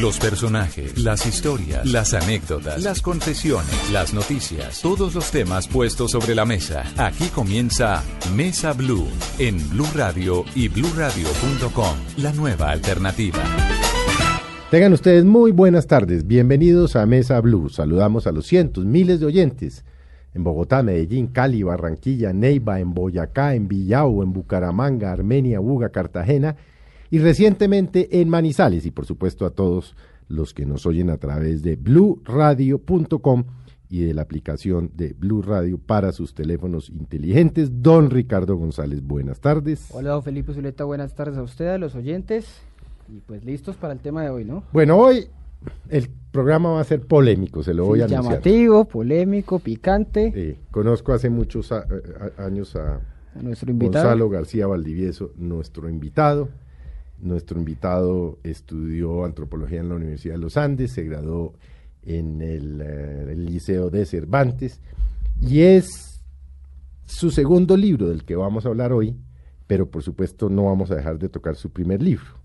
Los personajes, las historias, las anécdotas, las confesiones, las noticias, todos los temas puestos sobre la mesa. Aquí comienza Mesa Blue en Blue Radio y bluradio.com, la nueva alternativa. Tengan ustedes muy buenas tardes. Bienvenidos a Mesa Blue. Saludamos a los cientos, miles de oyentes en Bogotá, Medellín, Cali, Barranquilla, Neiva, en Boyacá, en Villao, en Bucaramanga, Armenia, Buga, Cartagena y recientemente en Manizales y por supuesto a todos los que nos oyen a través de bluradio.com y de la aplicación de Blue Radio para sus teléfonos inteligentes. Don Ricardo González, buenas tardes. Hola, don Felipe Zuleta, buenas tardes a usted, a los oyentes y pues listos para el tema de hoy, ¿no? Bueno, hoy el programa va a ser polémico, se lo voy a anunciar. Llamativo, polémico, picante. conozco hace muchos años a, nuestro invitado. Gonzalo García Valdivieso, nuestro invitado. Nuestro invitado estudió antropología en la Universidad de los Andes, se graduó en el, eh, el Liceo de Cervantes y es su segundo libro del que vamos a hablar hoy, pero por supuesto no vamos a dejar de tocar su primer libro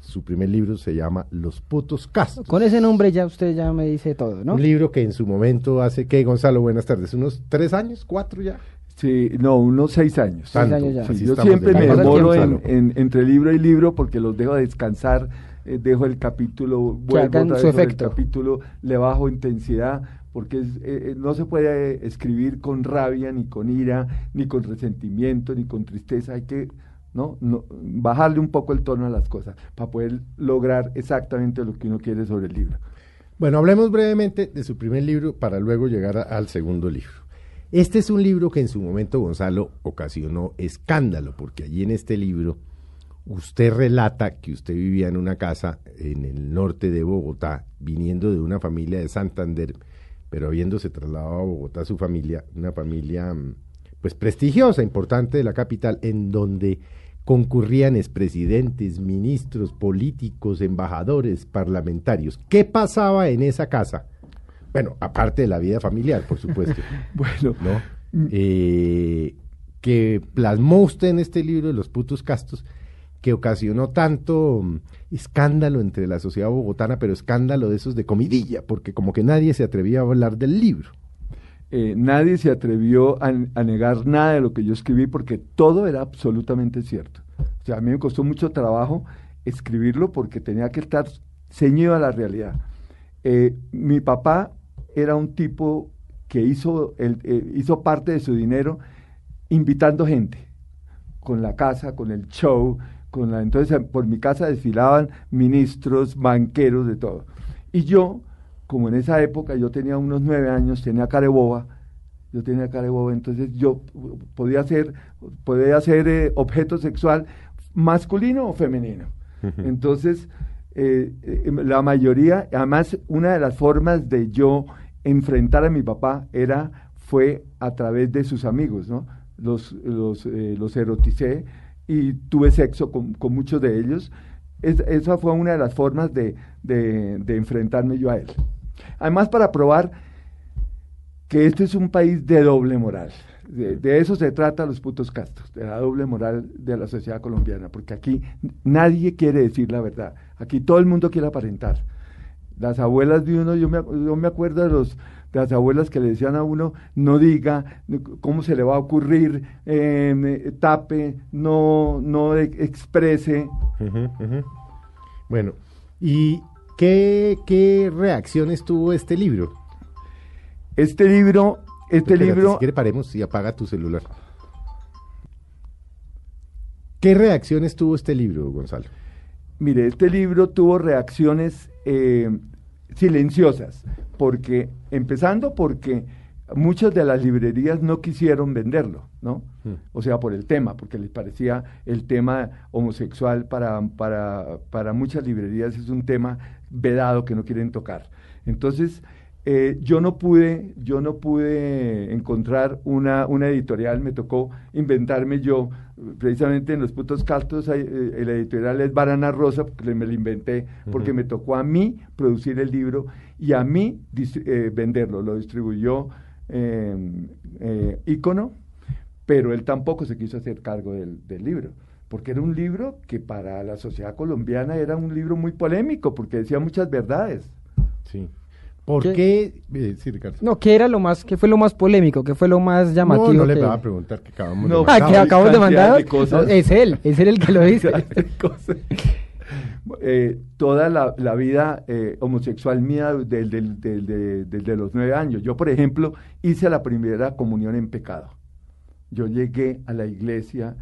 su primer libro se llama Los putos castos. Con ese nombre ya usted ya me dice todo, ¿no? Un libro que en su momento hace que, Gonzalo, buenas tardes, unos tres años, cuatro ya. Sí, no, unos seis años. Seis años ya. yo siempre me demoro en, entre libro y libro porque los dejo descansar, eh, dejo el capítulo, vuelvo su efecto. el capítulo, le bajo intensidad, porque eh, eh, no se puede escribir con rabia, ni con ira, ni con resentimiento, ni con tristeza, hay que ¿no? ¿no? bajarle un poco el tono a las cosas para poder lograr exactamente lo que uno quiere sobre el libro. Bueno, hablemos brevemente de su primer libro para luego llegar al segundo libro. Este es un libro que en su momento Gonzalo ocasionó escándalo, porque allí en este libro usted relata que usted vivía en una casa en el norte de Bogotá, viniendo de una familia de Santander, pero habiéndose trasladado a Bogotá su familia, una familia mm, pues prestigiosa, importante de la capital, en donde concurrían expresidentes, ministros, políticos, embajadores, parlamentarios. ¿Qué pasaba en esa casa? Bueno, aparte de la vida familiar, por supuesto. bueno, ¿no? Eh, que plasmó usted en este libro de los putos castos, que ocasionó tanto mm, escándalo entre la sociedad bogotana, pero escándalo de esos de comidilla, porque como que nadie se atrevía a hablar del libro. Eh, nadie se atrevió a, negar nada de lo que yo escribí porque todo era absolutamente cierto. O sea, a mí me costó mucho trabajo escribirlo porque tenía que estar ceñido a la realidad. Eh, mi papá era un tipo que hizo, el, eh, hizo parte de su dinero invitando gente, con la casa, con el show, con la, entonces por mi casa desfilaban ministros, banqueros, de todo. Y yo como en esa época yo tenía unos nueve años, tenía careboba, yo tenía careboba, entonces yo podía ser, podía ser eh, objeto sexual masculino o femenino. Entonces, eh, eh, la mayoría, además, una de las formas de yo enfrentar a mi papá era, fue a través de sus amigos, ¿no? Los, los, los eroticé y tuve sexo con, muchos de ellos. esa fue una de las formas de, de enfrentarme yo a él. Además, para probar que este es un país de doble moral. De, eso se trata los putos castos, de la doble moral de la sociedad colombiana, porque aquí nadie quiere decir la verdad. Aquí todo el mundo quiere aparentar. Las abuelas de uno, yo me, yo me acuerdo de, los, de las abuelas que le decían a uno, no diga cómo se le va a ocurrir, em, tape, no, no exprese. Bueno, y ¿Qué, reacciones tuvo este libro? Este libro, este libro... Si quiere paremos y apaga tu celular. ¿Qué reacciones tuvo este libro, Gonzalo? Mire, este libro tuvo reacciones eh, silenciosas, porque, empezando porque muchas de las librerías no quisieron venderlo, ¿no? Hmm. O sea, por el tema, porque les parecía el tema homosexual para, para, para muchas librerías es un tema vedado que no quieren tocar. Entonces, eh, yo no pude, yo no pude encontrar una, una, editorial, me tocó inventarme yo, precisamente en los putos caltos, eh, el editorial es Barana Rosa, porque me lo inventé, porque me tocó a mí producir el libro y a mí eh, venderlo, lo distribuyó Icono, pero él tampoco se quiso hacer cargo del, del libro porque era un libro que para la sociedad colombiana era un libro muy polémico, porque decía muchas verdades. Sí. ¿Por qué? Eh, sí, Ricardo. No, ¿qué era lo más, qué fue lo más polémico? ¿Qué fue lo más llamativo? No, no le que- voy a preguntar que acabamos No, de Ah, mandar. que acabamos de mandar. No, es él, es él el que lo dice. Cosas. Eh, toda la, la vida eh, homosexual mía desde los nueve años. Yo, por ejemplo, hice la primera comunión en pecado. Yo llegué a la iglesia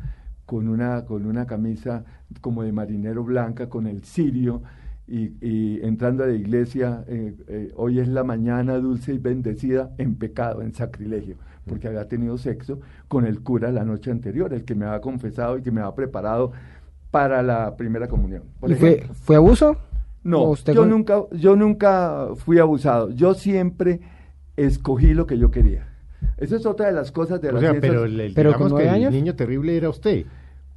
con una, con una camisa como de marinero blanca, con el cirio, y, y entrando a la iglesia, eh, eh, hoy es la mañana dulce y bendecida en pecado, en sacrilegio, porque había tenido sexo con el cura la noche anterior, el que me había confesado y que me había preparado para la primera comunión. Por ¿Y fue, ejemplo. fue abuso? No, ¿O usted yo fue- nunca, yo nunca fui abusado. Yo siempre escogí lo que yo quería. Esa es otra de las cosas de O las sea, pero, el, Pero con que nueve el años. niño terrible era usted.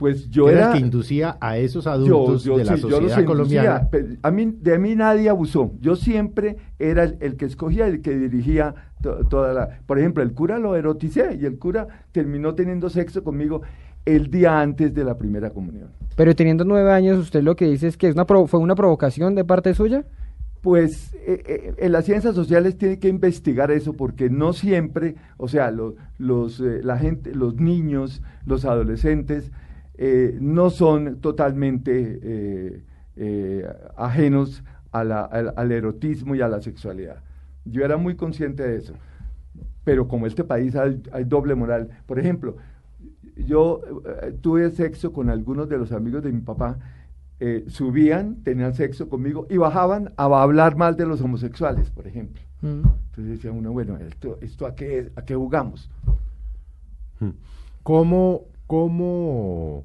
Pues yo era, era el que inducía a esos adultos yo de la sí, yo sociedad colombiana. inducía, pero a mí, de mí nadie abusó. Yo siempre era el, el que escogía, el que dirigía to- toda la... Por ejemplo, el cura lo eroticé y el cura terminó teniendo sexo conmigo el día antes de la primera comunión. Pero teniendo nueve años, usted lo que dice es que es una provo- fue una provocación de parte suya. Pues eh, eh, en las ciencias sociales tiene que investigar eso porque no siempre, o sea, lo- los, eh, la gente, los niños, los adolescentes eh, no son totalmente eh, eh, ajenos a la- al, al erotismo y a la sexualidad. Yo era muy consciente de eso, pero como este país hay, hay doble moral. Por ejemplo, yo eh, tuve sexo con algunos de los amigos de mi papá, eh, subían, tenían sexo conmigo y bajaban a hablar mal de los homosexuales, por ejemplo. Entonces decía uno, bueno, ¿esto, esto a, qué, a qué jugamos? ¿Cómo, cómo,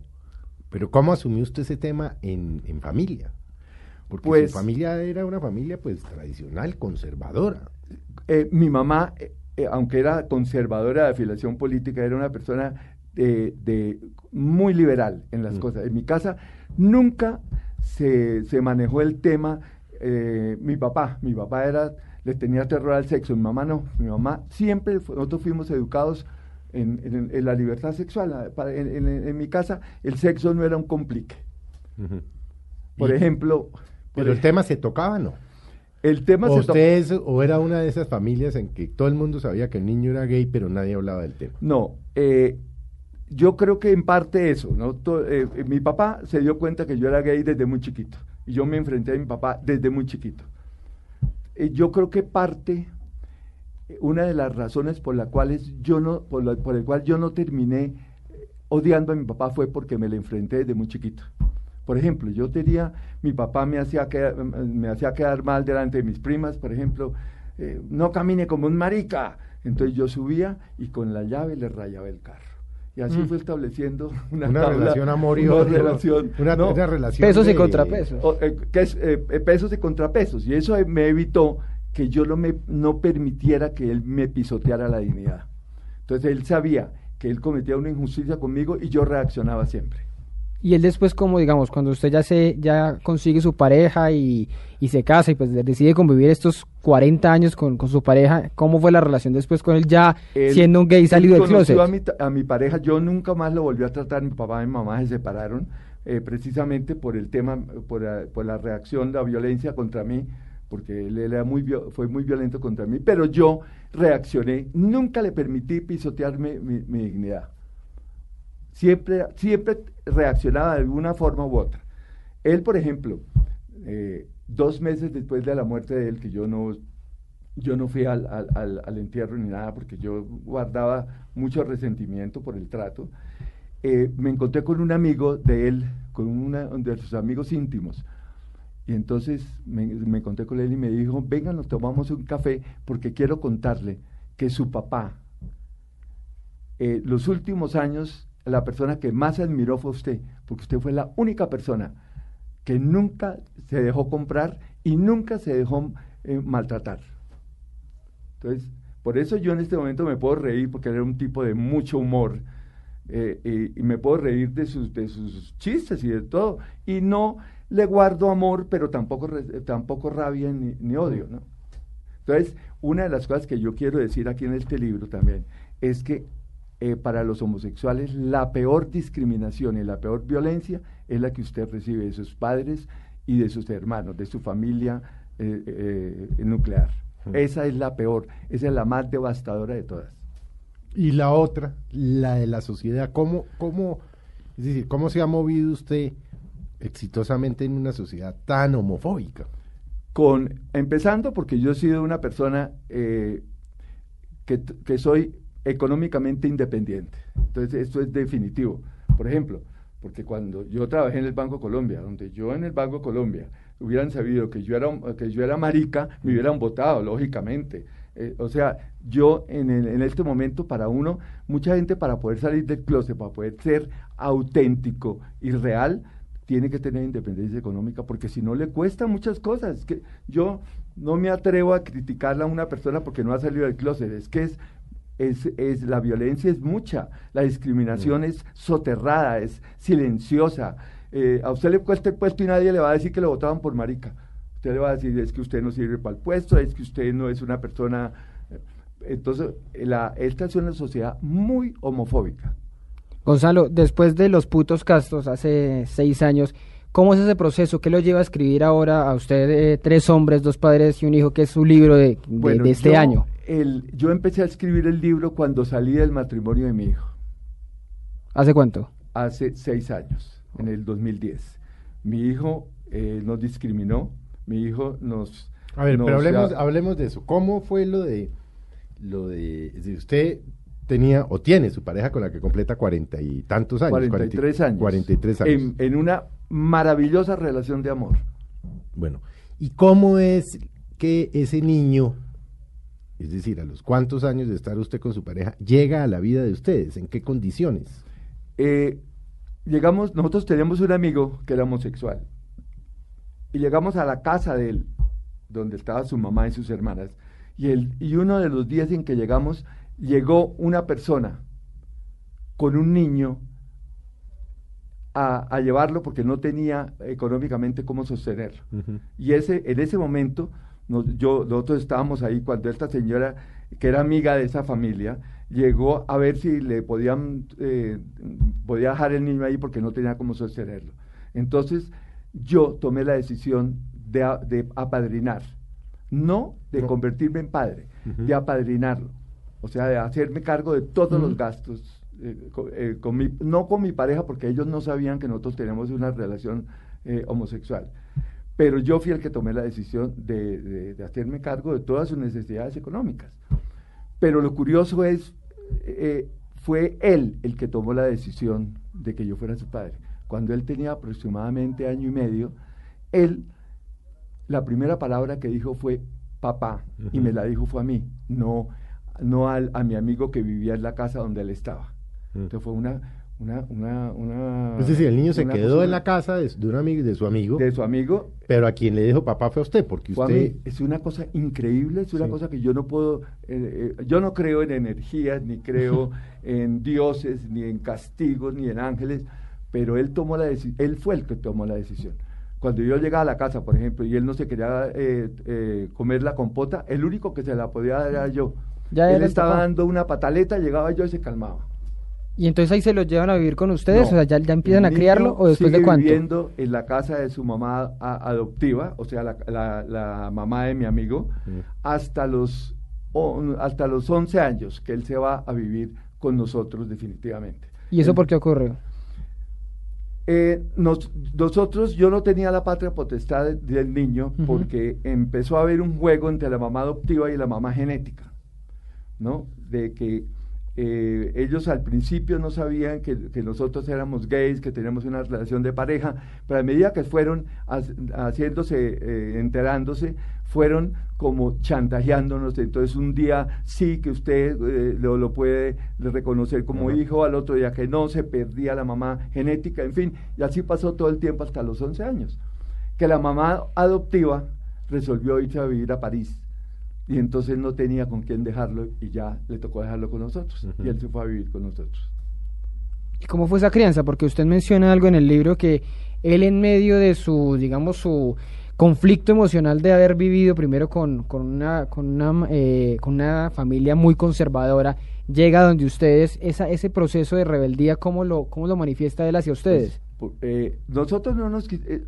pero cómo asumió usted ese tema en, en familia? Porque Pues- su familia era una familia pues tradicional, conservadora. Eh, mi mamá, eh, eh, aunque era conservadora de afiliación política, era una persona de, de- muy liberal en las Mm. cosas. En mi casa nunca se, se manejó el tema. eh, mi papá, mi papá era, le tenía terror al sexo, mi mamá no. Mi mamá siempre, nosotros fuimos educados en, en- en la libertad sexual. Ah, en, mi casa el sexo no era un complique. Por Y- ejemplo, por Pero el tema se tocaba, ¿no? el tema O se to- usted es- o era una de esas familias en que todo el mundo sabía que el niño era gay, pero nadie hablaba del tema. No, eh, yo creo que en parte eso, ¿no? Eh, eh, mi papá se dio cuenta que yo era gay desde muy chiquito y yo me enfrenté a mi papá desde muy chiquito. Eh, yo creo que parte, una de las razones por las cuales yo no, por, la- por el cual yo no terminé eh, odiando a mi papá fue porque me le enfrenté desde muy chiquito. Por ejemplo, yo tenía, mi papá me hacía, quedar, me hacía quedar mal delante de mis primas, por ejemplo, eh, no camine como un marica. Entonces yo subía y con la llave le rayaba el carro. Y así Mm. fue estableciendo una, Una tabla, relación amor y una relación, Una, no, una relación Pesos y de- contrapesos. o, eh, que es eh, pesos y contrapesos. Y eso me evitó que yo no, me, no permitiera que él me pisoteara la dignidad. Entonces él sabía que él cometía una injusticia conmigo y yo reaccionaba siempre. Y él después, como digamos, cuando usted ya se ya consigue su pareja y, y se casa y pues decide convivir estos 40 años con, con su pareja, ¿cómo fue la relación después con él ya Él- siendo un gay salido del closet? A mi, a mi pareja, yo nunca más lo volví a tratar, mi papá y mi mamá se separaron eh, precisamente por el tema, por por la reacción, la violencia contra mí, porque él, era muy, fue muy violento contra mí, pero yo reaccioné, nunca le permití pisotearme mi, mi dignidad. Siempre, siempre reaccionaba de alguna forma u otra. Él, por ejemplo, eh, dos meses después de la muerte de él, que yo no, yo no fui al, al- al- al entierro ni nada, porque yo guardaba mucho resentimiento por el trato, eh, me encontré con un amigo de él, con una de sus amigos íntimos. Y entonces me, encontré con él y me dijo, venga, nos tomamos un café porque quiero contarle que su papá, eh, los últimos años, la persona que más admiró fue usted, porque usted fue la única persona que nunca se dejó comprar y nunca se dejó eh, maltratar. Entonces, por eso yo en este momento me puedo reír, porque era un tipo de mucho humor, eh, y, y me puedo reír de sus, de sus chistes y de todo, y no le guardo amor, pero tampoco, re- tampoco rabia ni, ni odio, ¿no? Entonces, una de las cosas que yo quiero decir aquí en este libro también es que eh, para los homosexuales la peor discriminación y la peor violencia es la que usted recibe de sus padres y de sus hermanos, de su familia eh, eh, nuclear. Esa es la peor, esa es la más devastadora de todas. Y la otra, la de la sociedad, ¿cómo, cómo, es decir, cómo se ha movido usted exitosamente en una sociedad tan homofóbica? Con, empezando porque yo he sido una persona que, que soy económicamente independiente. Entonces, esto es definitivo. Por ejemplo, porque cuando yo trabajé en el Banco Colombia, donde yo en el Banco Colombia hubieran sabido que yo era, que yo era marica, me hubieran votado, lógicamente. Eh, o sea, yo en, en, este momento, para uno, mucha gente para poder salir del closet, para poder ser auténtico y real, tiene que tener independencia económica, porque si no le cuesta muchas cosas. que yo no me atrevo a criticarla a una persona porque no ha salido del closet, es que es es, es, la violencia es mucha, la discriminación es soterrada, es silenciosa. Eh, a usted le cuesta el puesto y nadie le va a decir que lo votaban por marica. Usted le va a decir es que usted no sirve para el puesto, es que usted no es una persona... Entonces, la, esta es una sociedad muy homofóbica. Gonzalo, después de los putos castos hace seis años, ¿cómo es ese proceso? ¿Qué lo lleva a escribir ahora a usted eh, tres hombres, dos padres y un hijo, que es su libro de, de, este año? el, yo empecé a escribir el libro cuando salí del matrimonio de mi hijo. ¿Hace cuánto? Hace seis años, en el 2010. Mi hijo eh, nos discriminó, mi hijo nos... A ver, pero hablemos, hablemos de eso. ¿Cómo fue lo de... Lo de si usted tenía o tiene su pareja con la que completa cuarenta y tantos años. 43 años. 43 años. En, en, una maravillosa relación de amor. Bueno, ¿y cómo es que ese niño es decir, a los cuántos años de estar usted con su pareja, llega a la vida de ustedes, en qué condiciones. Eh, llegamos, nosotros teníamos un amigo que era homosexual y llegamos a la casa de él, donde estaba su mamá y sus hermanas, y, él, y uno de los días en que llegamos, llegó una persona con un niño a, llevarlo porque no tenía económicamente cómo sostenerlo. Y ese, en ese momento yo, nosotros estábamos ahí cuando esta señora, que era amiga de esa familia, llegó a ver si le podían, eh, podía dejar el niño ahí porque no tenía cómo sostenerlo. Entonces, yo tomé la decisión de, apadrinar, no de convertirme en padre, de apadrinarlo, o sea, de hacerme cargo de todos los gastos, eh, eh, con, mi, no con mi pareja, porque ellos no sabían que nosotros tenemos una relación homosexual pero yo fui el que tomé la decisión de, hacerme cargo de todas sus necesidades económicas. Pero lo curioso es, eh, fue él el que tomó la decisión de que yo fuera su padre. Cuando él tenía aproximadamente año y medio, él, la primera palabra que dijo fue papá, y me la dijo fue a mí, no, no al, a mi amigo que vivía en la casa donde él estaba. Entonces fue una, una, una, una, es decir, el niño se quedó en la casa de, de, un amigo, de su amigo. De su amigo. Pero a quien le dijo papá fue a usted, porque usted... es una cosa increíble, es una cosa que yo no puedo... Eh, eh, yo no creo en energías, ni creo en dioses, ni en castigos, ni en ángeles, pero él tomó la decisión, él fue el que tomó la decisión. Cuando yo llegaba a la casa, por ejemplo, y él no se quería eh, comer la compota, el único que se la podía dar era yo. Ya él estaba dando una pataleta, llegaba yo y se calmaba. ¿Y entonces ahí se lo llevan a vivir con ustedes? o sea, ¿ya, empiezan a criarlo o después de cuánto? viviendo en la casa de su mamá adoptiva, o sea, la, mamá de mi amigo, mm. hasta, los, hasta los 11 años que él se va a vivir con nosotros definitivamente. ¿Y eso por qué ocurrió? Eh, nosotros, yo no tenía la patria potestad del niño porque empezó a haber un juego entre la mamá adoptiva y la mamá genética, ¿no? De que eh, ellos al principio no sabían que, nosotros éramos gays, que teníamos una relación de pareja, pero a medida que fueron haciéndose, eh, enterándose, fueron como chantajeándonos. Entonces un día sí que usted eh, lo, puede reconocer como hijo, al otro día que no, se perdía la mamá genética, en fin, y así pasó todo el tiempo hasta los 11 años. Que la mamá adoptiva resolvió irse a vivir a París y entonces no tenía con quién dejarlo y ya le tocó dejarlo con nosotros y él se fue a vivir con nosotros. ¿Y cómo fue esa crianza? Porque usted menciona algo en el libro que él en medio de su, digamos, su conflicto emocional de haber vivido primero con, con, una, con, una, eh, con una familia muy conservadora, llega donde ustedes, esa, ese proceso de rebeldía, ¿cómo lo, cómo lo manifiesta él hacia ustedes? Eh, nosotros no nos eh,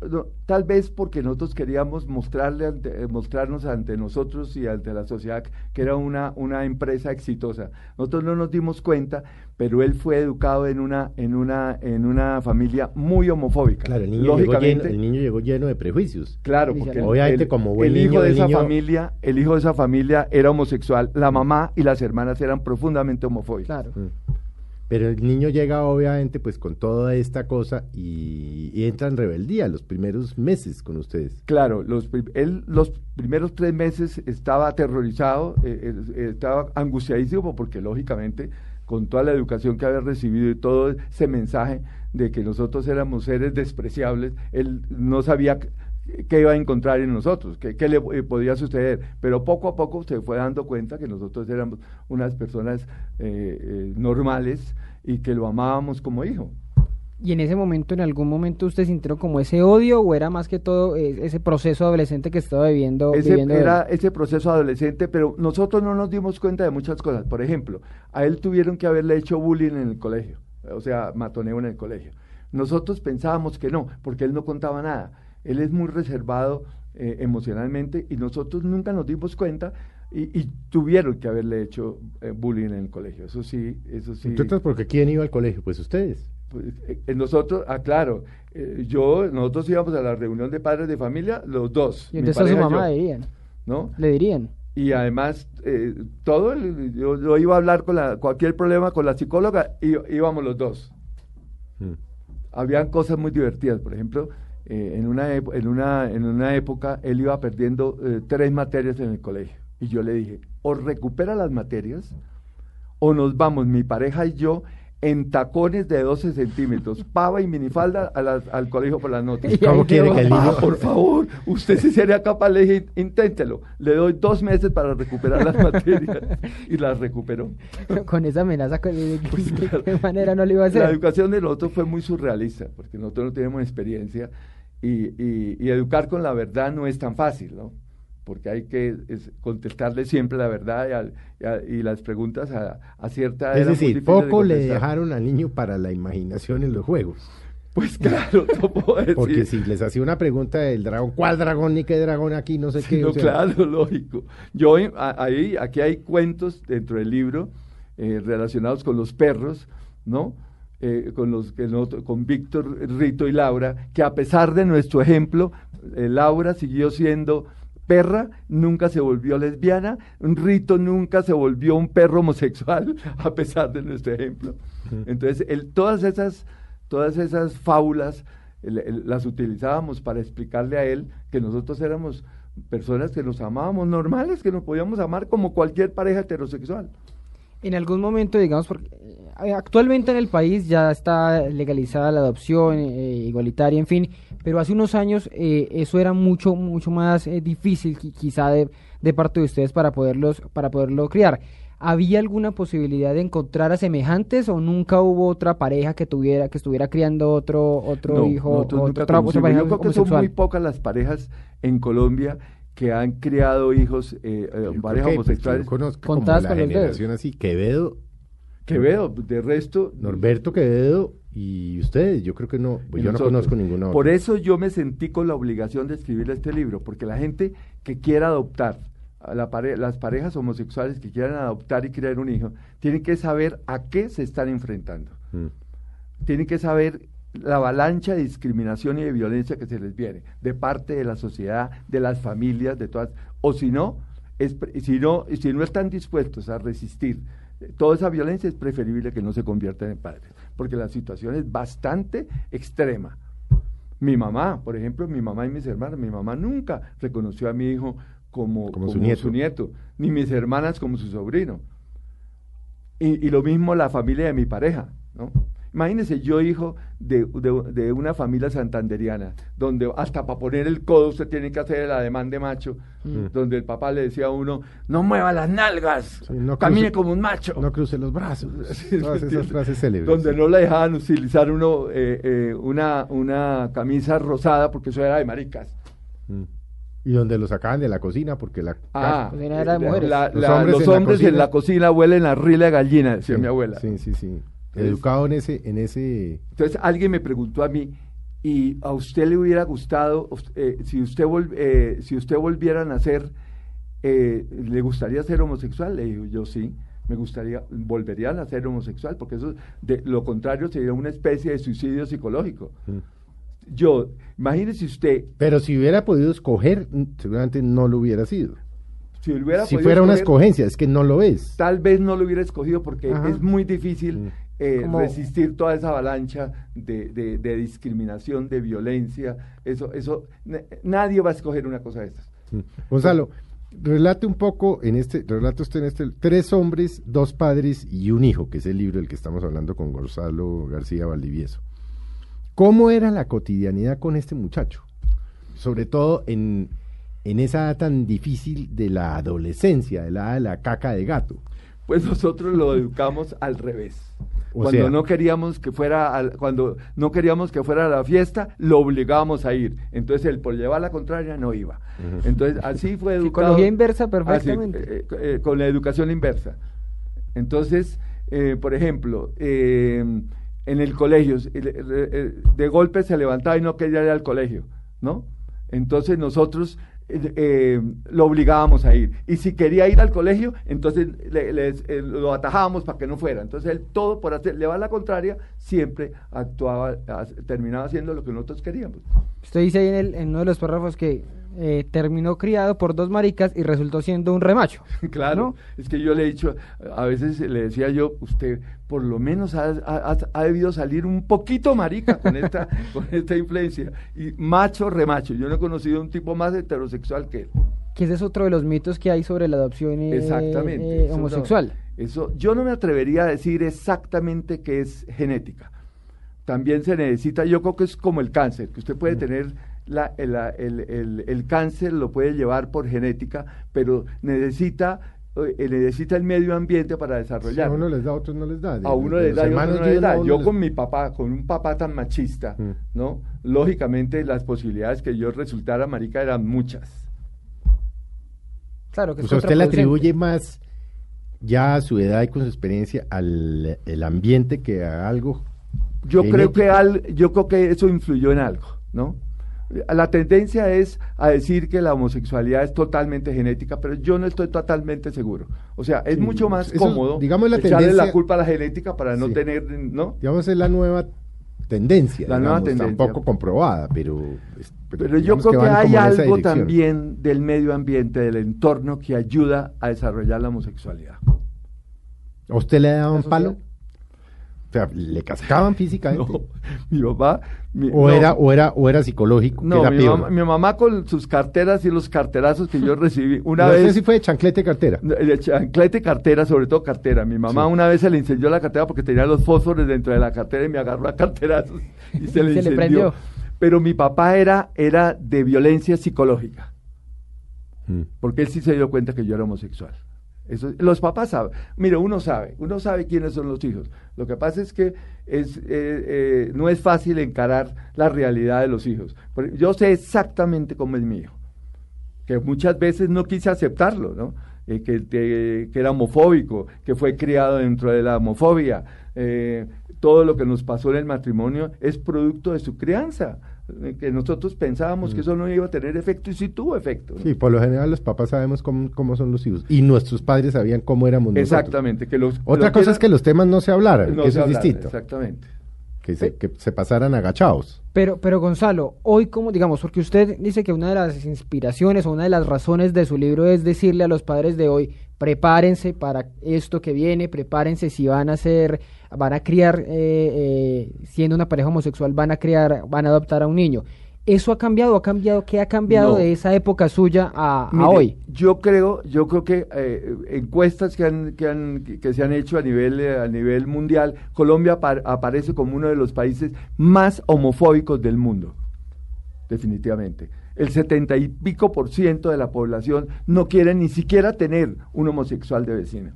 tal vez porque nosotros queríamos mostrarle ante, eh, mostrarnos ante nosotros y ante la sociedad que era una, una empresa exitosa. Nosotros no nos dimos cuenta, pero él fue educado en una en una en una familia muy homofóbica. Claro, el niño, llegó, lleno, el niño llegó lleno de prejuicios. Claro, porque obviamente como buen el hijo de esa niño... familia, el hijo de esa familia era homosexual, la mamá y las hermanas eran profundamente homofóbicas. Claro. Mm. Pero el niño llega obviamente pues con toda esta cosa y, entra en rebeldía los primeros meses con ustedes. Claro, los, él los primeros tres meses estaba aterrorizado, eh, eh, estaba angustiadísimo porque lógicamente con toda la educación que había recibido y todo ese mensaje de que nosotros éramos seres despreciables, él no sabía qué iba a encontrar en nosotros, qué, le eh, podía suceder. Pero poco a poco se fue dando cuenta que nosotros éramos unas personas normales y que lo amábamos como hijo. ¿Y en ese momento, en algún momento, usted sintió como ese odio o era más que todo eh, ese proceso adolescente que estaba viviendo? Ese, era ese proceso adolescente, pero nosotros no nos dimos cuenta de muchas cosas. Por ejemplo, a él tuvieron que haberle hecho bullying en el colegio, o sea, matoneo en el colegio. Nosotros pensábamos que no, porque él no contaba nada. Él es muy reservado eh, emocionalmente y nosotros nunca nos dimos cuenta y, tuvieron que haberle hecho eh, bullying en el colegio. Eso sí, eso sí. Entonces, ¿porque quién iba al colegio? Pues ustedes. Pues, eh, nosotros, ah, claro, eh, yo, nosotros íbamos a la reunión de padres de familia, los dos. Y entonces a su mamá le dirían. ¿No? Le dirían. Y además, todo, yo, iba a hablar con la, cualquier problema con la psicóloga y íbamos los dos. Hmm. Habían cosas muy divertidas, por ejemplo, en, una, en, una, en una época él iba perdiendo tres materias en el colegio y yo le dije, o recupera las materias, o nos vamos, mi pareja y yo, en tacones de 12 centímetros, pava y minifalda al colegio por las notas. ¿Cómo quiere que el niño? por favor, usted si sería capaz, le dije, inténtelo. Le doy dos meses para recuperar las materias. Y las recuperó. Con esa amenaza, ¿de pues qué manera no le iba a hacer? La educación de nosotros fue muy surrealista, porque nosotros no tenemos experiencia. Y, y educar con la verdad no es tan fácil, ¿no? porque hay que contestarle siempre la verdad y, las preguntas a, a cierta Es decir, poco le dejaron al niño para la imaginación en los juegos. Pues claro, no puedo decir. Porque si les hacía una pregunta del dragón, ¿cuál dragón ni qué dragón aquí? No sé qué. No, claro, lógico. Yo ahí, aquí hay cuentos dentro del libro eh, relacionados con los perros, ¿no? Eh, con los con Víctor, Rito y Laura, que a pesar de nuestro ejemplo, eh, Laura siguió siendo perra nunca se volvió lesbiana, un rito nunca se volvió un perro homosexual, a pesar de nuestro ejemplo. Entonces, todas, esas, todas esas fábulas las utilizábamos para explicarle a él que nosotros éramos personas que nos amábamos normales, que nos podíamos amar como cualquier pareja heterosexual. En algún momento, digamos, porque actualmente en el país ya está legalizada la adopción eh, igualitaria, en fin, pero hace unos años eh, eso era mucho, mucho más difícil quizá de, de, parte de ustedes para, poderlos, para poderlo criar. ¿Había alguna posibilidad de encontrar a semejantes o nunca hubo otra pareja que tuviera que estuviera criando otro otro hijo? Otra, otra pareja Yo creo que son muy pocas las parejas en Colombia que han criado hijos, eh, eh parejas homosexuales. Yo conozco como la generación así, Quevedo. Quevedo, de resto. Norberto Quevedo y ustedes, yo creo que no, pues yo no conozco ninguna otra. Por eso yo me sentí con la obligación de escribir este libro, porque la gente que quiera adoptar, a la las parejas homosexuales que quieran adoptar y criar un hijo, tienen que saber a qué se están enfrentando. Mm. Tienen que saber la avalancha de discriminación y de violencia que se les viene de parte de la sociedad, de las familias, de todas, o si no, es, si no, si no están dispuestos a resistir toda esa violencia, es preferible que no se conviertan en padres, porque la situación es bastante extrema. Mi mamá, por ejemplo, mi mamá y mis hermanas, mi mamá nunca reconoció a mi hijo como, como, su, nieto. su, nieto. ni mis hermanas como su sobrino. Y, y lo mismo la familia de mi pareja, ¿no? Imagínese yo hijo de, una familia santanderiana, donde hasta para poner el codo usted tiene que hacer el ademán de macho, mm. donde el papá le decía a uno, no mueva las nalgas, camine como un macho. No cruce los brazos, todas esas frases célebres. Donde no le dejaban utilizar uno eh, eh, una, una camisa rosada porque eso era de maricas. Mm. Y donde lo sacaban de la cocina porque la... Ah, cocina era de mujeres. la- Los la- hombres los en la hombres en cocina. la cocina huelen a rila de gallina, decía Sí, mi abuela. Sí, sí, sí. Entonces- Educado en ese, en ese... Entonces alguien me preguntó a mí, ¿y a usted le hubiera gustado, us- eh, si, usted vol- eh, si usted volviera a nacer, eh, ¿le gustaría ser homosexual? Le digo, yo sí, me gustaría, volvería a nacer homosexual, porque eso, de lo contrario, sería una especie de suicidio psicológico. Yo, imagínese usted, Pero si hubiera podido escoger, mm, seguramente no lo hubiera sido. si hubiera Si fuera una escogencia, es que no lo es. tal vez no lo hubiera escogido porque Ajá. es muy difícil Mm. Eh, resistir toda esa avalancha de, de- de discriminación, de violencia. Eso, eso, na- nadie va a escoger una cosa de estas. Gonzalo, relate un poco en este, relate usted en este, tres hombres, dos padres y un hijo, que es el libro del que estamos hablando con Gonzalo García Valdivieso. ¿Cómo era la cotidianidad con este muchacho? Sobre todo en, en esa edad tan difícil de la adolescencia, de la edad de la caca de gato. Pues nosotros lo educamos al revés. O cuando sea- no queríamos que fuera al- cuando no queríamos que fuera a la fiesta, lo obligábamos a ir. Entonces él por llevar la contraria no iba. Entonces así fue educado. Psicología inversa Así, perfectamente. eh, eh, con la educación inversa. Entonces, eh, por ejemplo, eh, en el colegio, eh, eh, de golpe se levantaba y no quería ir al colegio, ¿no? Entonces nosotros eh, lo obligábamos a ir. Y si quería ir al colegio, entonces le- eh, lo atajábamos para que no fuera. Entonces él todo por hacer, llevar la contraria, siempre actuaba, terminaba haciendo lo que nosotros queríamos. Usted dice ahí en uno de los párrafos que eh, terminó criado por dos maricas y resultó siendo un remacho. Claro, ¿no? es que yo le he dicho, a veces le decía yo, usted por lo menos ha, ha- ha debido salir un poquito marica con esta, con esta influencia. Y macho, remacho. Yo no he conocido un tipo más heterosexual que él. Que ese es otro de los mitos que hay sobre la adopción eh, Exactamente. eh, homosexual. eso, yo no me atrevería a decir exactamente que es genética. También se necesita, yo creo que es como el cáncer, que usted puede tener la- el, la- el- el- el cáncer, lo puede llevar por genética, pero necesita, eh, necesita el medio ambiente para Si a uno les da, a otros no les da. A uno de le los da y a otro hermanos no le Dios, da. Yo les- con mi papá, con un papá tan machista, Mm. ¿no? Lógicamente las posibilidades que yo resultara marica eran muchas. Claro que O sea, usted le atribuye más ya a su edad y con su experiencia al el ambiente que a algo. Yo creo que al, yo creo que eso influyó en algo, ¿no? La tendencia es a decir que la homosexualidad es totalmente genética, pero yo no estoy totalmente seguro. O sea, es Sí, mucho más eso, cómodo digamos, la echarle la culpa a la genética para no Sí. tener, ¿no? Digamos, es la nueva tendencia. La nueva tendencia. Tampoco comprobada, pero. es- Pero yo creo que, van hay algo también del medio ambiente, del entorno, que ayuda a desarrollar la homosexualidad. ¿A usted le daban ¿Eso palo? O sea, ¿le cascaban físicamente? No, mi papá... mi- o, no. era, o, era, ¿O era psicológico? No, era mi mamá, mi mamá con sus carteras y los carterazos que yo recibí. Una No sé vez... si fue de chanclete cartera. De chanclete cartera, sobre todo cartera. Mi mamá Sí. una vez se le incendió la cartera porque tenía los fósforos dentro de la cartera y me agarró a carterazos y se le Se le incendió. prendió. Pero mi papá era, era de violencia psicológica, Mm. porque él sí se dio cuenta que yo era homosexual. Eso, los papás saben. Mire, uno sabe, uno sabe quiénes son los hijos. Lo que pasa es que es, eh, eh, no es fácil encarar la realidad de los hijos. Yo sé exactamente cómo es mi hijo que muchas veces no quise aceptarlo, ¿no? Eh, que, era homofóbico, que fue criado dentro de la homofobia. Eh, todo lo que nos pasó en el matrimonio es producto de su crianza, que nosotros pensábamos que eso no iba a tener efecto y sí tuvo efecto. ¿no? Mm. Sí, por lo general los papás sabemos cómo, cómo son los hijos. Y nuestros padres sabían cómo éramos nosotros. Exactamente. Que los, Otra lo cosa es era- que los temas no se hablaran, no que eso es distinto. Exactamente. Que se, que se pasaran agachados. Pero, pero Gonzalo, hoy como digamos, porque usted dice que una de las inspiraciones o una de las razones de su libro es decirle a los padres de hoy, prepárense para esto que viene, prepárense si van a ser, van a criar, eh, eh, siendo una pareja homosexual, van a criar, van a adoptar a un niño. ¿Eso ha cambiado? ¿Ha cambiado? ¿Qué ha cambiado No. de esa época suya a, hoy? Yo creo, yo creo que eh, encuestas que, han, que, han- que se han hecho a nivel, eh, a nivel mundial, Colombia apar- aparece como uno de los países más homofóbicos del mundo, definitivamente. El setenta y pico por ciento de la población no quiere ni siquiera tener un homosexual de vecino.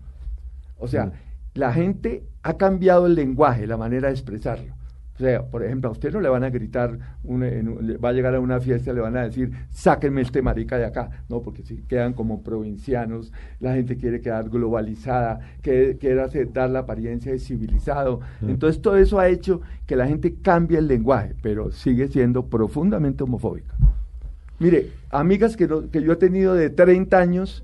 O sea, Mm. La gente ha cambiado el lenguaje, la manera de expresarlo. O sea, por ejemplo, a usted no le van a gritar, va a llegar a una fiesta le van a decir, sáquenme este marica de acá. No, porque si quedan como provincianos, la gente quiere quedar globalizada, quiere, quiere dar la apariencia de civilizado. Mm. Entonces, todo eso ha hecho que la gente cambie el lenguaje, pero sigue siendo profundamente homofóbica. Mire, amigas que, que yo he tenido de 30 años,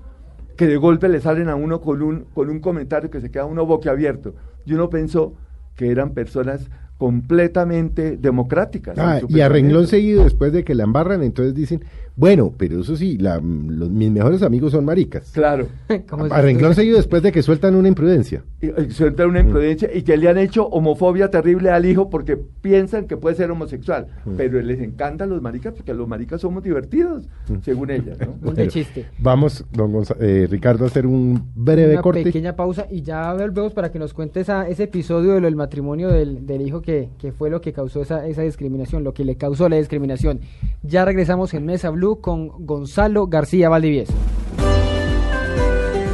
que de golpe le salen a uno con un, con un comentario que se queda uno boquiabierto. Y uno pensó que eran personas completamente democráticas. Ah, y a renglón seguido, después de que la embarran, entonces dicen, bueno, pero eso sí, la, mis mejores amigos son maricas. Claro. a renglón seguido después de que sueltan una imprudencia. Y, sueltan una imprudencia y que le han hecho homofobia terrible al hijo porque piensan que puede ser homosexual. Mm. Pero les encantan los maricas porque los maricas somos divertidos, mm. según ellas. ¿no? un chiste. Vamos, don eh, Ricardo, a hacer un breve una corte. pequeña pausa y ya volvemos para que nos cuente ese episodio de lo del matrimonio del, del hijo que, que, fue lo que causó esa, esa discriminación, lo que le causó la discriminación. Ya regresamos en Mesa Blue con Gonzalo García Valdivieso.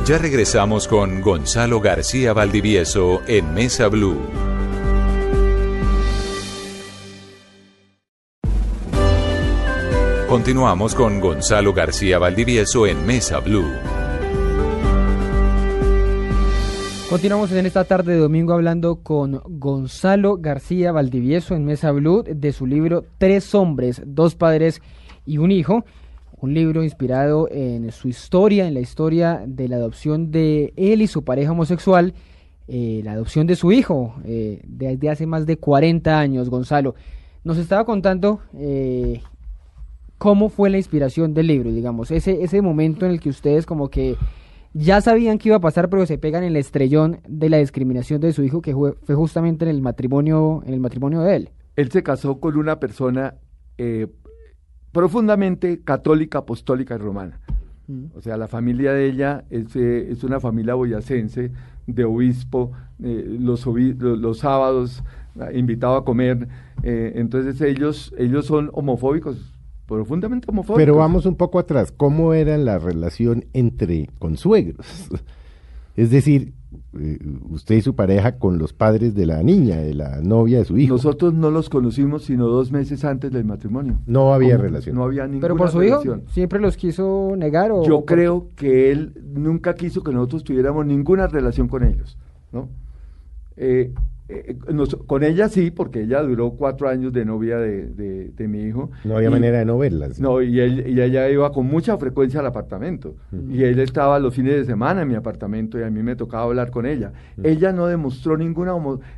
Ya regresamos con Gonzalo García Valdivieso en Mesa Blue. Continuamos con Gonzalo García Valdivieso en Mesa Blue. Continuamos en esta tarde de domingo hablando con Gonzalo García Valdivieso en Mesa Blue de su libro Tres hombres, dos padres y un hijo. Un libro inspirado en su historia, en la historia de la adopción de él y su pareja homosexual, eh, la adopción de su hijo eh, desde hace más de 40 años, Gonzalo. Nos estaba contando eh, cómo fue la inspiración del libro, digamos, ese, ese momento en el que ustedes como que ya sabían que iba a pasar, pero se pegan en el estrellón de la discriminación de su hijo, que fue, justamente en el matrimonio, en el matrimonio de él. Él se casó con una persona eh, profundamente católica, apostólica y romana. Mm. O sea, la familia de ella es, eh, es una familia boyacense de obispo, eh, los, los, sábados ah, invitado a comer. entonces ellos, ellos son homofóbicos, profundamente homofóbicos. Pero vamos un poco atrás, ¿cómo era la relación entre consuegros? es decir, eh, usted y su pareja con los padres de la niña, de la novia de su hijo. Nosotros no los conocimos sino dos meses antes del matrimonio. No había relación. No había ninguna Pero por su hijo siempre los quiso negar o Yo creo que él nunca quiso que nosotros tuviéramos ninguna relación con ellos, ¿no? Eh, eh, con ella sí, porque ella duró cuatro años de novia de, mi hijo. No había manera de no verlas. No, y, ella iba con mucha frecuencia al apartamento. Y él estaba los fines de semana en mi apartamento y a mí me tocaba hablar con ella. Ella no demostró ninguna,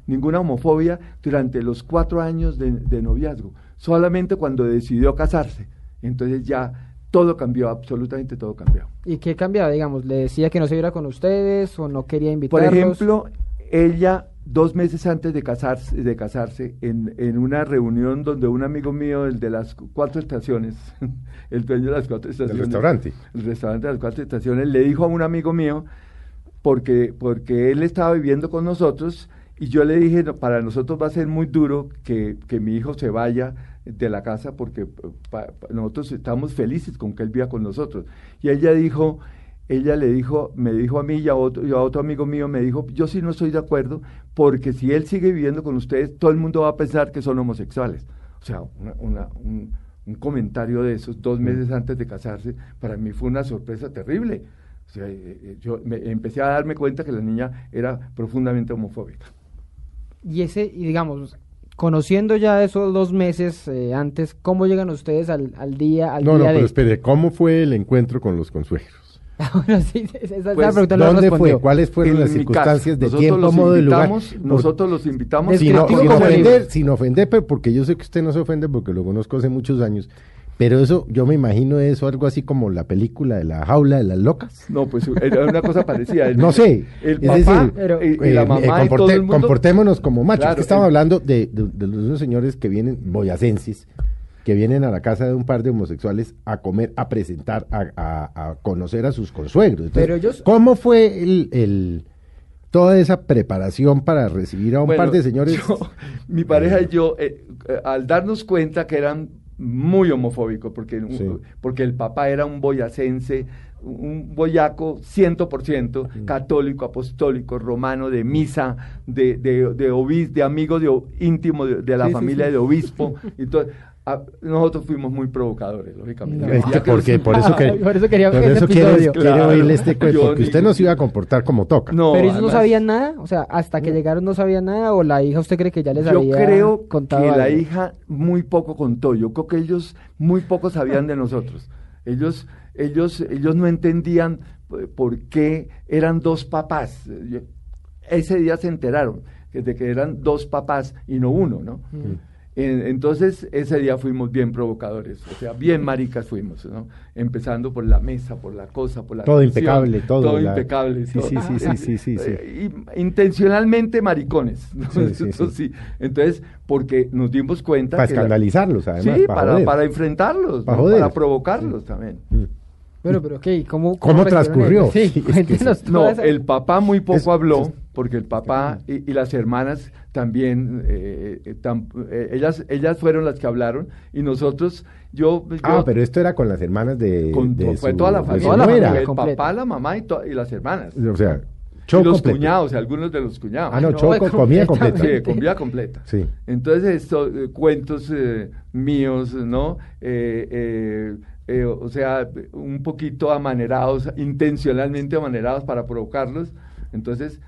ninguna homofobia durante los cuatro años de, noviazgo, solamente cuando decidió casarse. Entonces ya todo cambió, absolutamente todo cambió. ¿Y qué cambiaba? Digamos, ¿le decía que no se viera con ustedes o no quería invitarlos? Por ejemplo, ella dos meses antes de casarse, de casarse en, en, una reunión donde un amigo mío, el de las cuatro estaciones, el dueño de las cuatro estaciones, el restaurante, el restaurante de las cuatro estaciones, le dijo a un amigo mío, porque, porque él estaba viviendo con nosotros, y yo le dije, para nosotros va a ser muy duro que, que mi hijo se vaya de la casa porque nosotros estamos felices con que él viva con nosotros. Y ella dijo, ella le dijo, me dijo a mí y a, otro, a otro amigo mío, me dijo, yo sí no estoy de acuerdo, porque si él sigue viviendo con ustedes, todo el mundo va a pensar que son homosexuales. O sea, un, comentario de esos dos meses antes de casarse, para mí fue una sorpresa terrible. O sea, eh, eh, yo me, empecé a darme cuenta que la niña era profundamente homofóbica. Y ese, y digamos, conociendo ya esos dos meses eh, antes, ¿cómo llegan ustedes al, día, al no, no, pero espere, ¿cómo fue el encuentro con los consuegros? Pues, ¿Dónde fue? ¿Cuáles fueron las circunstancias de tiempo, modo y lugar? Nosotros los invitamos sin, ofender, sin ofender, porque yo sé que usted no se ofende porque lo conozco hace muchos años. Pero eso, yo me imagino eso algo así como la película de la jaula de las locas. No, pues era una cosa parecida. no sé. El papá y, la mamá y todo el mundo. Comportémonos como machos. estamos hablando de, de, los señores que vienen boyacenses que vienen a la casa de un par de homosexuales a comer, a presentar, a, conocer a sus consuegros. Pero ellos... ¿Cómo fue el, toda esa preparación para recibir a un par de señores? mi pareja y yo, eh, eh, al darnos cuenta que eran muy homofóbicos, porque, porque el papá era un boyacense un boyaco 100% Mm. católico, apostólico, romano, de misa, de, de, de, obis- de amigo de, íntimo de, de la Sí, familia sí. de obispo. y Ah, nosotros fuimos muy provocadores, lógicamente. No. Es Ya que que porque por eso que Por eso quería por eso quiere, quiere oírle este cuento, porque usted no se iba a comportar como toca. No, Pero ellos no sabían nada, o sea, hasta que llegaron no sabían nada, o la hija usted cree que ya les Yo había creo que la hija muy poco contó. Yo creo que ellos muy poco sabían de nosotros. Ellos, ellos, ellos no entendían por qué eran dos papás. Ese día se enteraron de que eran dos papás y no uno, ¿no? En- Entonces, ese día fuimos bien provocadores, o sea, bien maricas fuimos, ¿no? Empezando por la mesa, por la cosa, por la Todo impecable, todo, la- impecable. Sí, todo. sí, sí, sí, sí, sí, sí. Y- intencionalmente maricones. ¿no? Sí, sí, Eso sí. sí. Entonces, porque nos dimos cuenta Para que la- escandalizarlos, además. sí, para para, joder. para enfrentarlos, Para ¿no? joder. para provocarlos también. Mm. Pero, pero, ¿qué? ¿Cómo, ¿Cómo transcurrió? Sí, es que No, esa- el papá muy poco habló, porque el papá y, y las hermanas también, eh, eh, tam- eh, ellas, ellas fueron las que hablaron y nosotros, yo... Ah, yo- pero esto era con las hermanas de. con- de fue su- toda la de Toda la familia. el completa. papá, la mamá y, to- y las hermanas. O sea, Y show los completo. cuñados, y algunos de los cuñados. Ah, no, con comida completa. Sí, con vida completa. Sí. Entonces, estos eh, cuentos eh, míos, ¿no? Eh, eh, eh, o sea, un poquito amanerados, intencionalmente amanerados para provocarlos. Entonces,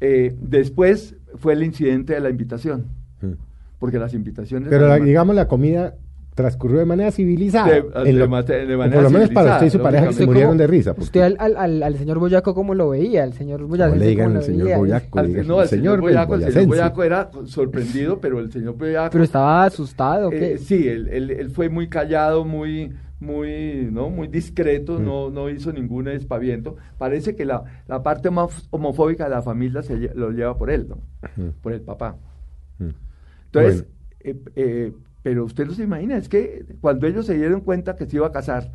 eh, después fue el incidente de la invitación, Mm. porque las invitaciones... Pero la- digamos la comida transcurrió de manera civilizada. De- En de lo- mate- de o manera por lo menos para usted y su pareja que se ¿Usted murieron de risa. porque- Usted al, al, al, al señor Boyaco, ¿cómo lo veía? El señor Boyaco. No le digan ¿cómo el señor? Boyaco. Al- no, el señor Boyaco, el señor. Boyaco era sorprendido, pero el señor Boyaco... Pero estaba asustado, ¿o ¿qué? Eh, sí, él, él- él fue muy callado, muy, muy, ¿no? muy discreto, Mm. no, no hizo ningún espaviento. Parece que la, la parte más homofóbica de la familia se lo lleva por él, ¿no? Mm. por el papá. Mm. Entonces, Bueno. eh, eh, pero usted no se imagina, es que cuando ellos se dieron cuenta que se iba a casar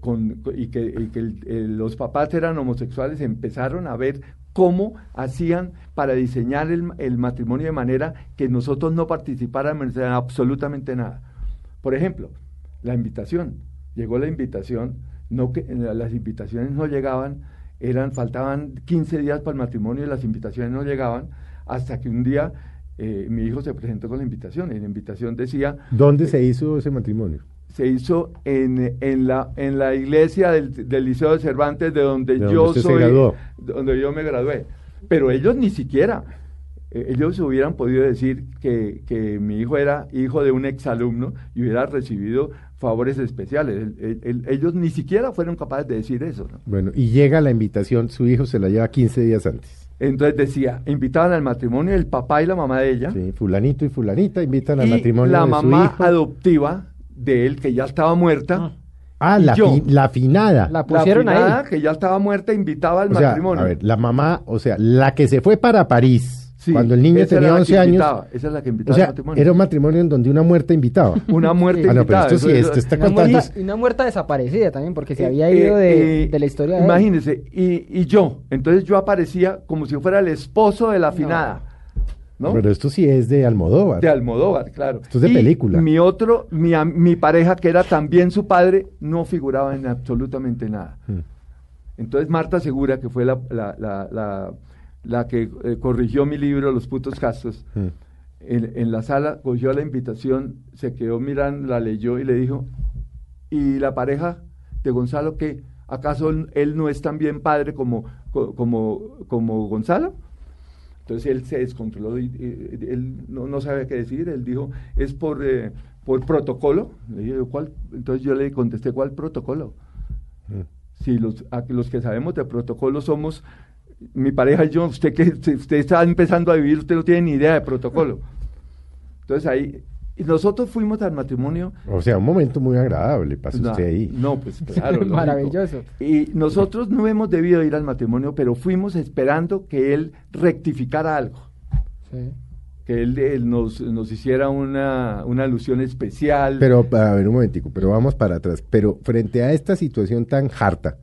con, con- y que, y que el- el- los papás eran homosexuales, empezaron a ver cómo hacían para diseñar el, el matrimonio de manera que nosotros no participáramos en absolutamente nada. Por ejemplo, la invitación. Llegó la invitación, no que, eh, las invitaciones no llegaban, eran, faltaban 15 días para el matrimonio y las invitaciones no llegaban, hasta que un día eh, mi hijo se presentó con la invitación, y la invitación decía, ¿Dónde se hizo ese matrimonio? se hizo en, en, la, en la iglesia del, del Liceo de Cervantes, de donde De donde yo soy, donde yo me gradué. Pero ellos ni siquiera, eh, ellos hubieran podido decir que, que mi hijo era hijo de un exalumno y hubiera recibido favores especiales. El- el- el- ellos ni siquiera fueron capaces de decir eso. ¿no? Bueno, y llega la invitación, su hijo se la lleva 15 días antes. Entonces decía, invitaban al matrimonio el papá y la mamá de ella. Sí, fulanito y fulanita invitan al y matrimonio la de su mamá hijo. adoptiva de él, que ya estaba muerta. Ah, y la, yo. fi- la finada. La pusieron ahí. finada, que ya estaba muerta, invitaba al o sea, matrimonio. a ver, la mamá, o sea, la que se fue para París Sí, cuando el niño tenía la que 11 años. invitaba, esa es la que O invitaba sea, al matrimonio. era un matrimonio en donde una muerta invitaba. una muerte Sí. Ah, no, pero invitada. esto sí, esto está Una contando. muerta, y una muerta desaparecida también, porque se Eh, había eh, ido de, eh, de la historia de. Imagínese, y, y yo, entonces yo aparecía como si fuera el esposo de la finada, ¿no? Pero esto sí es de Almodóvar. De Almodóvar, claro. Esto es de Y película. Mi otro, mi, pareja, que era también su padre, no figuraba en absolutamente nada. Mm. Entonces Marta Segura, que fue la, la, la, la- la que eh, corrigió mi libro Los putos castos, Mm. en, en la sala cogió la invitación, se quedó mirando, la leyó y le dijo, ¿y la pareja de Gonzalo qué? ¿Acaso él- no es tan bien padre como, co- como, como Gonzalo? Entonces él se descontroló y él no, no sabía qué decir, él dijo, es por, eh, por protocolo. Le dije, ¿cuál? Entonces yo le contesté, ¿cuál protocolo? Mm. Si los, a- los que sabemos de protocolo somos mi pareja y yo, usted que usted está empezando a vivir, usted no tiene ni idea de protocolo. Entonces ahí, y nosotros fuimos al matrimonio. O sea, un momento muy agradable, pasa no, usted ahí. No, pues claro. Maravilloso. Y nosotros no hemos debido ir al matrimonio, pero fuimos esperando que él rectificara algo. Sí. Que él, él nos, nos hiciera una, una alusión especial. Pero, a ver, un momentico, pero vamos para atrás. Pero frente a esta situación tan harta,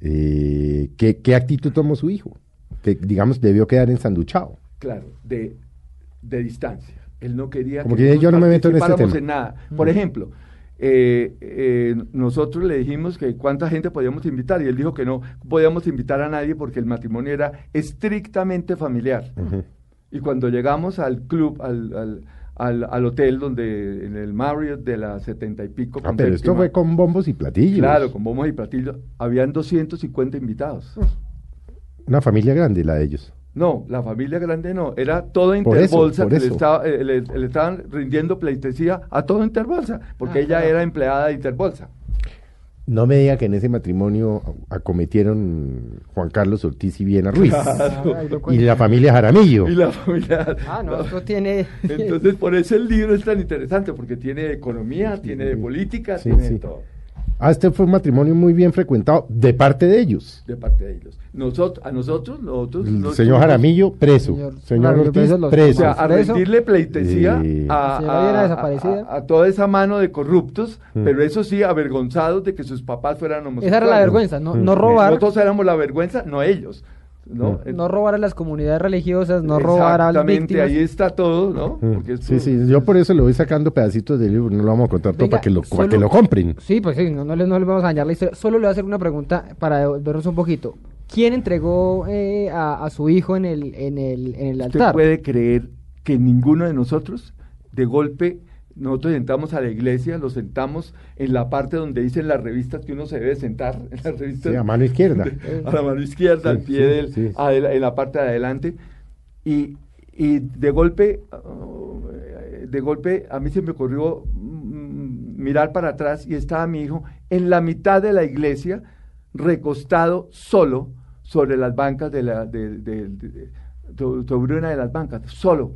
eh, ¿qué, qué actitud tomó su hijo? Que, digamos, debió quedar ensanduchado. claro, de, de distancia. Él no quería Como que yo no me meto en este tema. nada. Por ejemplo, eh, eh, nosotros le dijimos que cuánta gente podíamos invitar y él dijo que no podíamos invitar a nadie porque el matrimonio era estrictamente familiar. Y cuando llegamos al club, al, al, al, hotel donde en el Marriott de la setenta y pico. Ah, pero esto fue con bombos y platillos. Claro, con bombos y platillos. Habían 250 invitados. Una familia grande la de ellos. No, la familia grande no, era todo Interbolsa que le, estaba, eh, le, estaban rindiendo pleitesía a todo Interbolsa, porque ah, ella era empleada de Interbolsa. No me diga que en ese matrimonio acometieron Juan Carlos Ortiz y Viena Ruiz. y la familia Jaramillo. Y la familia. Ah, no, esto tiene. Entonces, por eso el libro es tan interesante, porque tiene economía, tiene política, tiene todo. Ah, este fue un matrimonio muy bien frecuentado de parte de ellos. De parte de ellos. Nosotros, a nosotros, nosotros. El señor Jaramillo, preso. Señor, Ortiz, preso. O sea, a rendirle pleitesía a, toda esa mano de corruptos, mm. pero eso sí, avergonzados de que sus papás fueran homosexuales. Esa era la vergüenza, no, no mm. robar. Nosotros éramos la vergüenza, no ellos. ¿No? no robar a las comunidades religiosas, no robar a las víctimas. ahí está todo, ¿no? sí, sí, yo por eso le voy sacando pedacitos del libro, no lo vamos a contar todo para que lo, para que lo compren. Sí, pues sí, no, no, les, no les vamos a dañar la historia, solo le voy a hacer una pregunta para devolvernos un poquito. ¿Quién entregó eh, a, a, su hijo en el, en el, en el altar? ¿Usted puede creer que ninguno de nosotros de golpe nosotros sentamos a la iglesia, lo sentamos en la parte donde dicen las revistas que uno se debe sentar, en las revistas. a mano izquierda. a la mano izquierda, al pie del, en la parte de adelante. Y, y de golpe, oh, de golpe a mí se me ocurrió mm, mirar para atrás y estaba mi hijo en la mitad de la iglesia, recostado solo sobre las bancas de la, de, sobre una de las bancas, solo.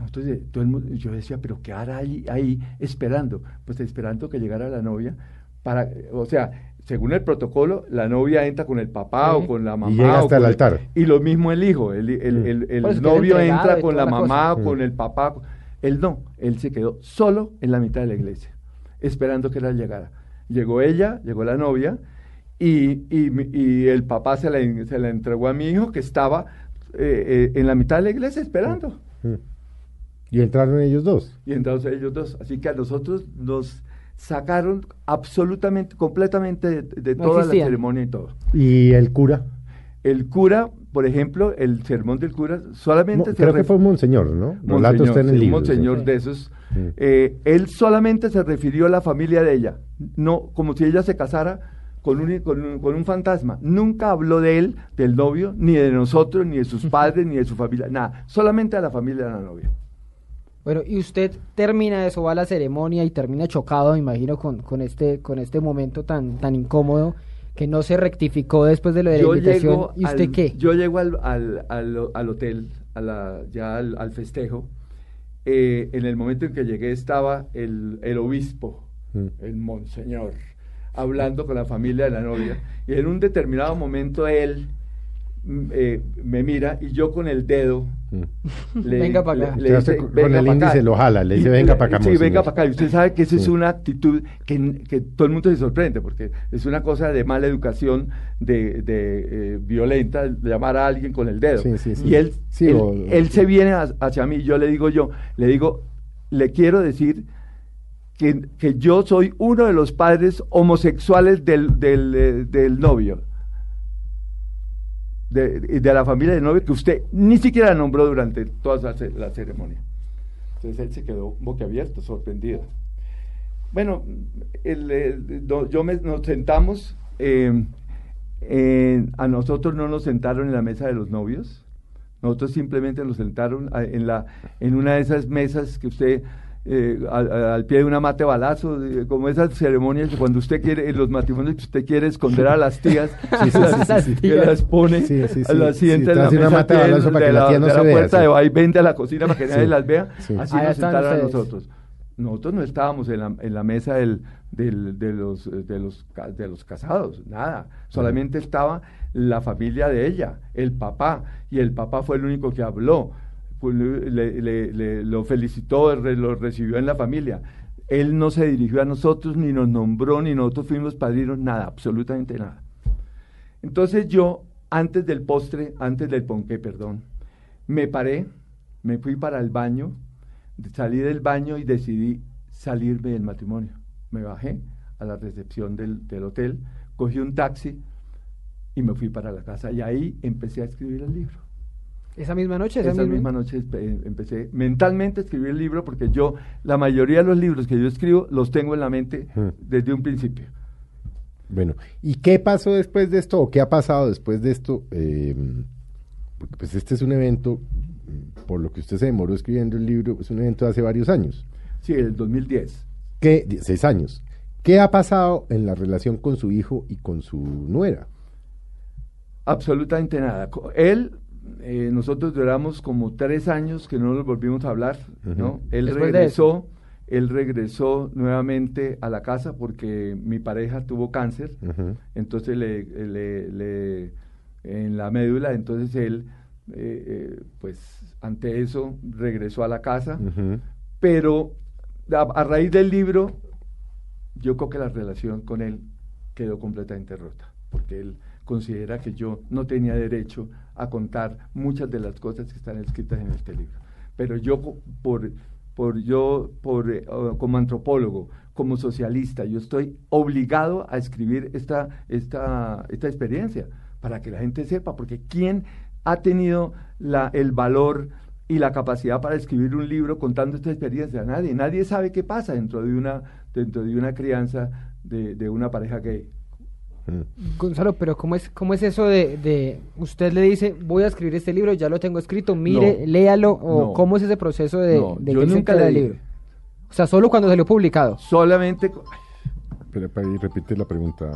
Entonces, todo el mundo, yo decía, pero ¿qué hará ahí, ahí esperando? Pues esperando que llegara la novia para, o sea, según el protocolo, la novia entra con el papá o con la mamá. Y llega hasta el altar. y lo mismo el hijo, el, el, mm. novio entra con la, mamá o con el papá. Él no, él se quedó solo en la mitad de la iglesia, esperando que ella llegara. Llegó ella, llegó la novia, y, y, el papá se la, se la, entregó a mi hijo que estaba eh, eh, en la mitad de la iglesia esperando. Y entraron ellos dos. Y entraron ellos dos. Así que a nosotros nos sacaron absolutamente, completamente de, toda la ceremonia y todo. ¿Y el cura? El cura, por ejemplo, el sermón del cura solamente... creo que fue monseñor, ¿no? Monseñor, en el monseñor de esos. Eh, él solamente se refirió a la familia de ella, no como si ella se casara con un, con un, con un fantasma. Nunca habló de él, del novio, ni de nosotros, ni de sus padres, ni de su familia, nada. Solamente a la familia de la novia. Bueno, y usted termina eso, va a la ceremonia y termina chocado, me imagino, con, con, este, con este momento tan, tan incómodo que no se rectificó después de lo de la invitación. ¿Y usted qué? Yo llego al, al, al, hotel, a la, ya al, festejo. Eh, en el momento en que llegué estaba el, el obispo, mm. el monseñor, hablando con la familia de la novia. Y en un determinado momento él eh, me mira y yo con el dedo mm. le, venga para acá. Le, con el índice lo jala, le dice venga para acá. Sí, venga para acá. Y usted sabe que esa es una actitud que, que, todo el mundo se sorprende porque es una cosa de mala educación, de, de eh, violenta, de llamar a alguien con el dedo. y él, él, se viene hacia mí y yo le digo yo, le digo, le quiero decir que, que yo soy uno de los padres homosexuales del, del, eh, del novio de, de la familia del novio que usted ni siquiera nombró durante toda la, ceremonia. Entonces él se quedó boquiabierto, sorprendido. Bueno, yo me, nos sentamos, eh, a nosotros no nos sentaron en la mesa de los novios, nosotros simplemente nos sentaron en, la, en una de esas mesas que usted eh, al, pie de una mate balazo, como esas ceremonias cuando usted quiere, en los matrimonios que usted quiere esconder a las tías, que las pone, las sienta en la mesa mate de, la, de la, de la puerta de va y vende a la cocina para que nadie las vea, así nos sentaron a nosotros. Nosotros no estábamos en la, en la mesa del, del, de, los, de, los, de los casados, nada. Solamente estaba la familia de ella, el papá, y el papá fue el único que habló le, lo felicitó, lo recibió en la familia. Él no se dirigió a nosotros, ni nos nombró, ni nosotros fuimos padrinos, nada, absolutamente nada. Entonces yo, antes del postre, antes del ponqué, perdón, me paré, me fui para el baño, salí del baño y decidí salirme del matrimonio. me bajé a la recepción del, del hotel, cogí un taxi y me fui para la casa y ahí empecé a escribir el libro. ¿Esa misma noche? Esa, misma, noche empecé mentalmente a escribir el libro porque yo, la mayoría de los libros que yo escribo los tengo en la mente desde un principio. Bueno, ¿y qué pasó después de esto o qué ha pasado después de esto? Eh, porque pues este es un evento, por lo que usted se demoró escribiendo el libro, es un evento de hace varios años. Sí, el 2010. ¿Qué? Seis años. ¿Qué ha pasado en la relación con su hijo y con su nuera? Absolutamente nada. Él eh, nosotros duramos como tres años que no nos volvimos a hablar, ¿no? Él regresó, él regresó nuevamente a la casa porque mi pareja tuvo cáncer, entonces le, le, en la médula, entonces él, eh, eh, pues ante eso regresó a la casa, pero a, raíz del libro, yo creo que la relación con él quedó completamente rota, porque él considera que yo no tenía derecho a contar muchas de las cosas que están escritas en este libro. Pero yo, por, por yo, por, eh, como antropólogo, como socialista, yo estoy obligado a escribir esta, esta, esta experiencia para que la gente sepa, porque ¿quién ha tenido la, el valor y la capacidad para escribir un libro contando esta experiencia? Nadie. Nadie sabe qué pasa dentro de una, dentro de una crianza de, de una pareja gay. Mm. Gonzalo, pero ¿cómo es, cómo es eso de, usted le dice, voy a escribir este libro, ya lo tengo escrito, mire, léalo, o cómo es ese proceso de, de yo nunca le libro? O sea, solo cuando salió publicado. Solamente... Pero para repite la pregunta.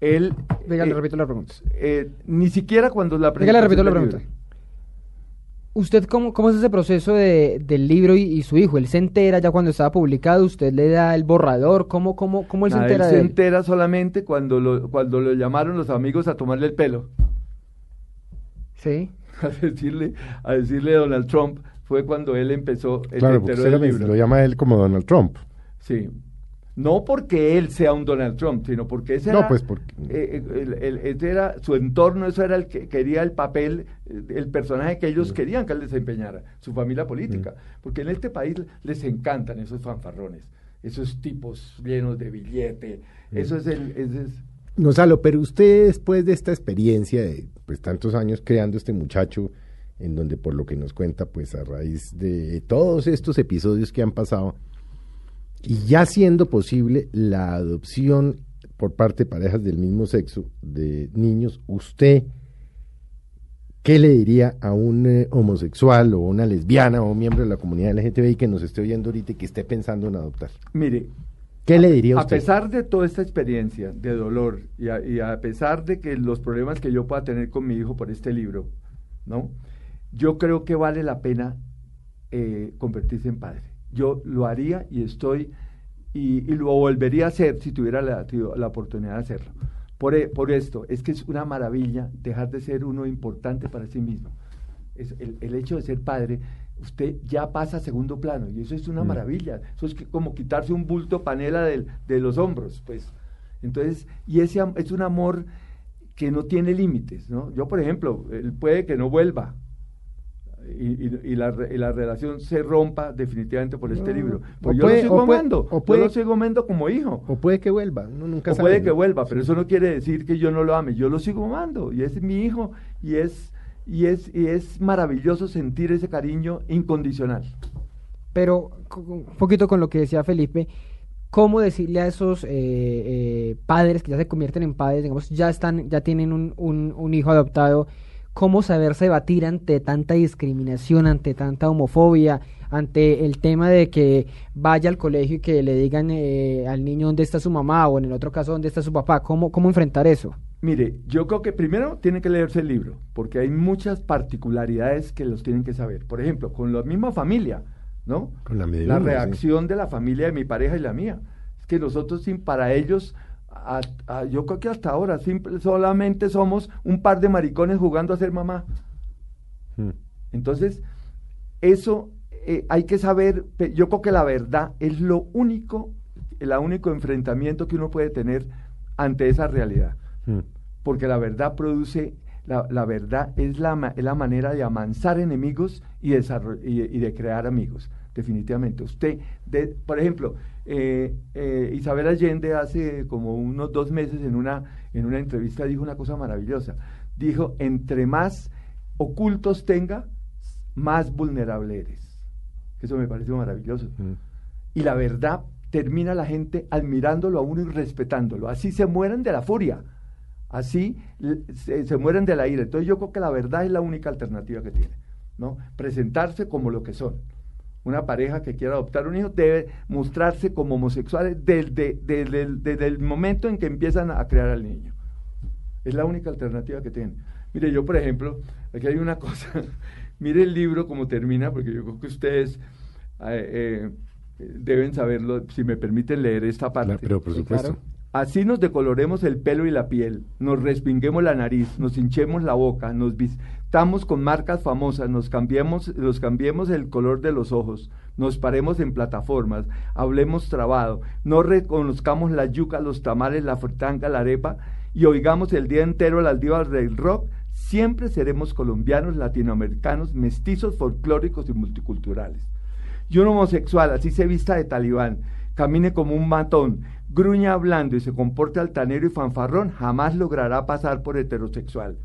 Él... Venga, le eh, repito la pregunta. Eh, ni siquiera cuando la pregunta... Venga, le repito la pregunta. ¿Usted cómo, cómo es ese proceso de, del libro y, su hijo? ¿Él se entera ya cuando estaba publicado? ¿Usted le da el borrador? ¿Cómo, cómo, cómo él se entera él se entera solamente cuando lo, cuando lo llamaron los amigos a tomarle el pelo. Sí. A decirle, a decirle Donald Trump fue cuando él empezó el claro, lo llama él como Donald Trump. Sí, no porque él sea un Donald Trump, sino porque ese era, pues porque... Eh, eh, el, era su entorno, eso era el que quería el papel, el personaje que ellos querían que él desempeñara, su familia política. Porque en este país les encantan esos fanfarrones, esos tipos llenos de billete, eso es el... Es, Gonzalo, pero usted después de esta experiencia de pues, tantos años creando este muchacho, en donde por lo que nos cuenta, pues a raíz de todos estos episodios que han pasado, y ya siendo posible la adopción por parte de parejas del mismo sexo de niños, usted, ¿qué le diría a un eh, homosexual o una lesbiana o un miembro de la comunidad LGTBI que nos esté oyendo ahorita y que esté pensando en adoptar? Mire, ¿qué le diría a usted? A pesar de toda esta experiencia de dolor y a, pesar de que los problemas que yo pueda tener con mi hijo por este libro, ¿no? Yo creo que vale la pena eh, convertirse en padre yo lo haría y estoy y, lo volvería a hacer si tuviera la, la oportunidad de hacerlo. Por, e, por, esto, es que es una maravilla dejar de ser uno importante para sí mismo. Es el, el, hecho de ser padre, usted ya pasa a segundo plano y eso es una mm. maravilla. Eso es como quitarse un bulto panela de, de los hombros, pues. Entonces, y ese es un amor que no tiene límites, ¿no? Yo, por ejemplo, él puede que no vuelva, y, la, la, relación se rompa definitivamente por este libro. Pues yo lo sigo amando, o puede, yo lo sigo amando como hijo. O puede que vuelva, nunca o puede que vuelva, pero eso no quiere decir que yo no lo ame, yo lo sigo amando y es mi hijo y es, y es, y es maravilloso sentir ese cariño incondicional. Pero un poquito con lo que decía Felipe, ¿cómo decirle a esos eh, eh, padres que ya se convierten en padres, digamos, ya están, ya tienen un, un, un hijo adoptado? Cómo saberse batir ante tanta discriminación, ante tanta homofobia, ante el tema de que vaya al colegio y que le digan eh, al niño dónde está su mamá o en el otro caso dónde está su papá. ¿Cómo, cómo enfrentar eso? Mire, yo creo que primero tiene que leerse el libro, porque hay muchas particularidades que los tienen que saber. Por ejemplo, con la misma familia, ¿no? Con la, la reacción de la familia de mi pareja y la mía. Es que nosotros, sin, para ellos, yo creo que hasta ahora simple, solamente somos un par de maricones jugando a ser mamá. Hmm. Entonces, eso eh, hay que saber, yo creo que la verdad es lo único, el único enfrentamiento que uno puede tener ante esa realidad. Hmm. Porque la verdad produce, la, la verdad es la, la, manera de amansar enemigos y, y, y de crear amigos definitivamente. Usted, de, por ejemplo, eh, eh, Isabel Allende hace como unos dos meses en una, en una entrevista dijo una cosa maravillosa. Dijo, entre más ocultos tenga, más vulnerable eres. Eso me pareció maravilloso. Mm. Y la verdad termina la gente admirándolo a uno y respetándolo. Así se mueren de la furia. Así se, se mueren de la ira. Entonces yo creo que la verdad es la única alternativa que tiene. ¿no? Presentarse como lo que son. Una pareja que quiera adoptar un hijo debe mostrarse como homosexuales desde, desde, el momento en que empiezan a crear al niño. Es la única alternativa que tienen. Mire, yo por ejemplo, aquí hay una cosa, mire el libro como termina, porque yo creo que ustedes eh, eh, deben saberlo, si me permiten leer esta parte. pero por supuesto. Así nos decoloremos el pelo y la piel, nos respinguemos la nariz, nos hinchemos la boca, nos vistamos con marcas famosas, nos cambiemos, nos cambiemos el color de los ojos, nos paremos en plataformas, hablemos trabado, no reconozcamos la yuca, los tamales, la fritanga, la arepa y oigamos el día entero las divas del rock, siempre seremos colombianos, latinoamericanos, mestizos, folclóricos y multiculturales. Y un homosexual, así se vista de talibán, camine como un matón, gruña hablando y se comporte altanero y fanfarrón, jamás logrará pasar por heterosexual.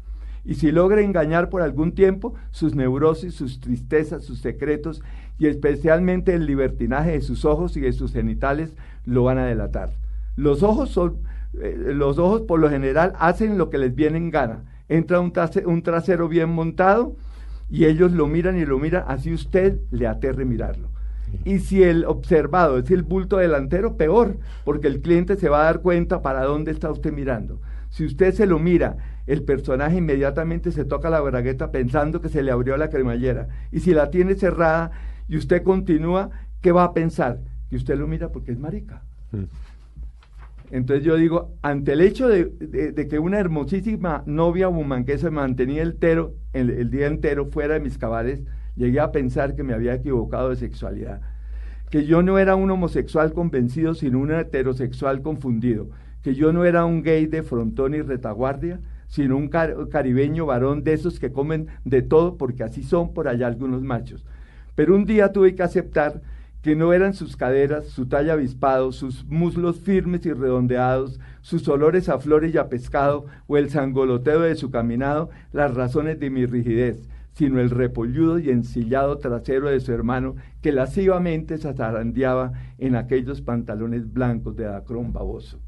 Y si logra engañar por algún tiempo, sus neurosis, sus tristezas, sus secretos y especialmente el libertinaje de sus ojos y de sus genitales lo van a delatar. Los ojos son, eh, los ojos por lo general hacen lo que les viene en gana. Entra un, un trasero bien montado y ellos lo miran y lo miran, así usted le aterre mirarlo. Y si el observado es el bulto delantero, peor, porque el cliente se va a dar cuenta para dónde está usted mirando. Si usted se lo mira, el personaje inmediatamente se toca la bragueta pensando que se le abrió la cremallera. Y si la tiene cerrada y usted continúa, ¿qué va a pensar? Que usted lo mira porque es marica. Mm. Entonces yo digo, ante el hecho de, que una hermosísima novia woman que se mantenía el, el día entero fuera de mis cabales, llegué a pensar que me había equivocado de sexualidad, que yo no era un homosexual convencido, sino un heterosexual confundido, que yo no era un gay de frontón y retaguardia, sino un caribeño varón de esos que comen de todo, porque así son por allá algunos machos. Pero un día tuve que aceptar que no eran sus caderas, su talla avispado, sus muslos firmes y redondeados, sus olores a flores y a pescado, o el sangoloteo de su caminado, las razones de mi rigidez, sino el repolludo y ensillado trasero de su hermano que lascivamente se zarandeaba en aquellos pantalones blancos de acrón baboso.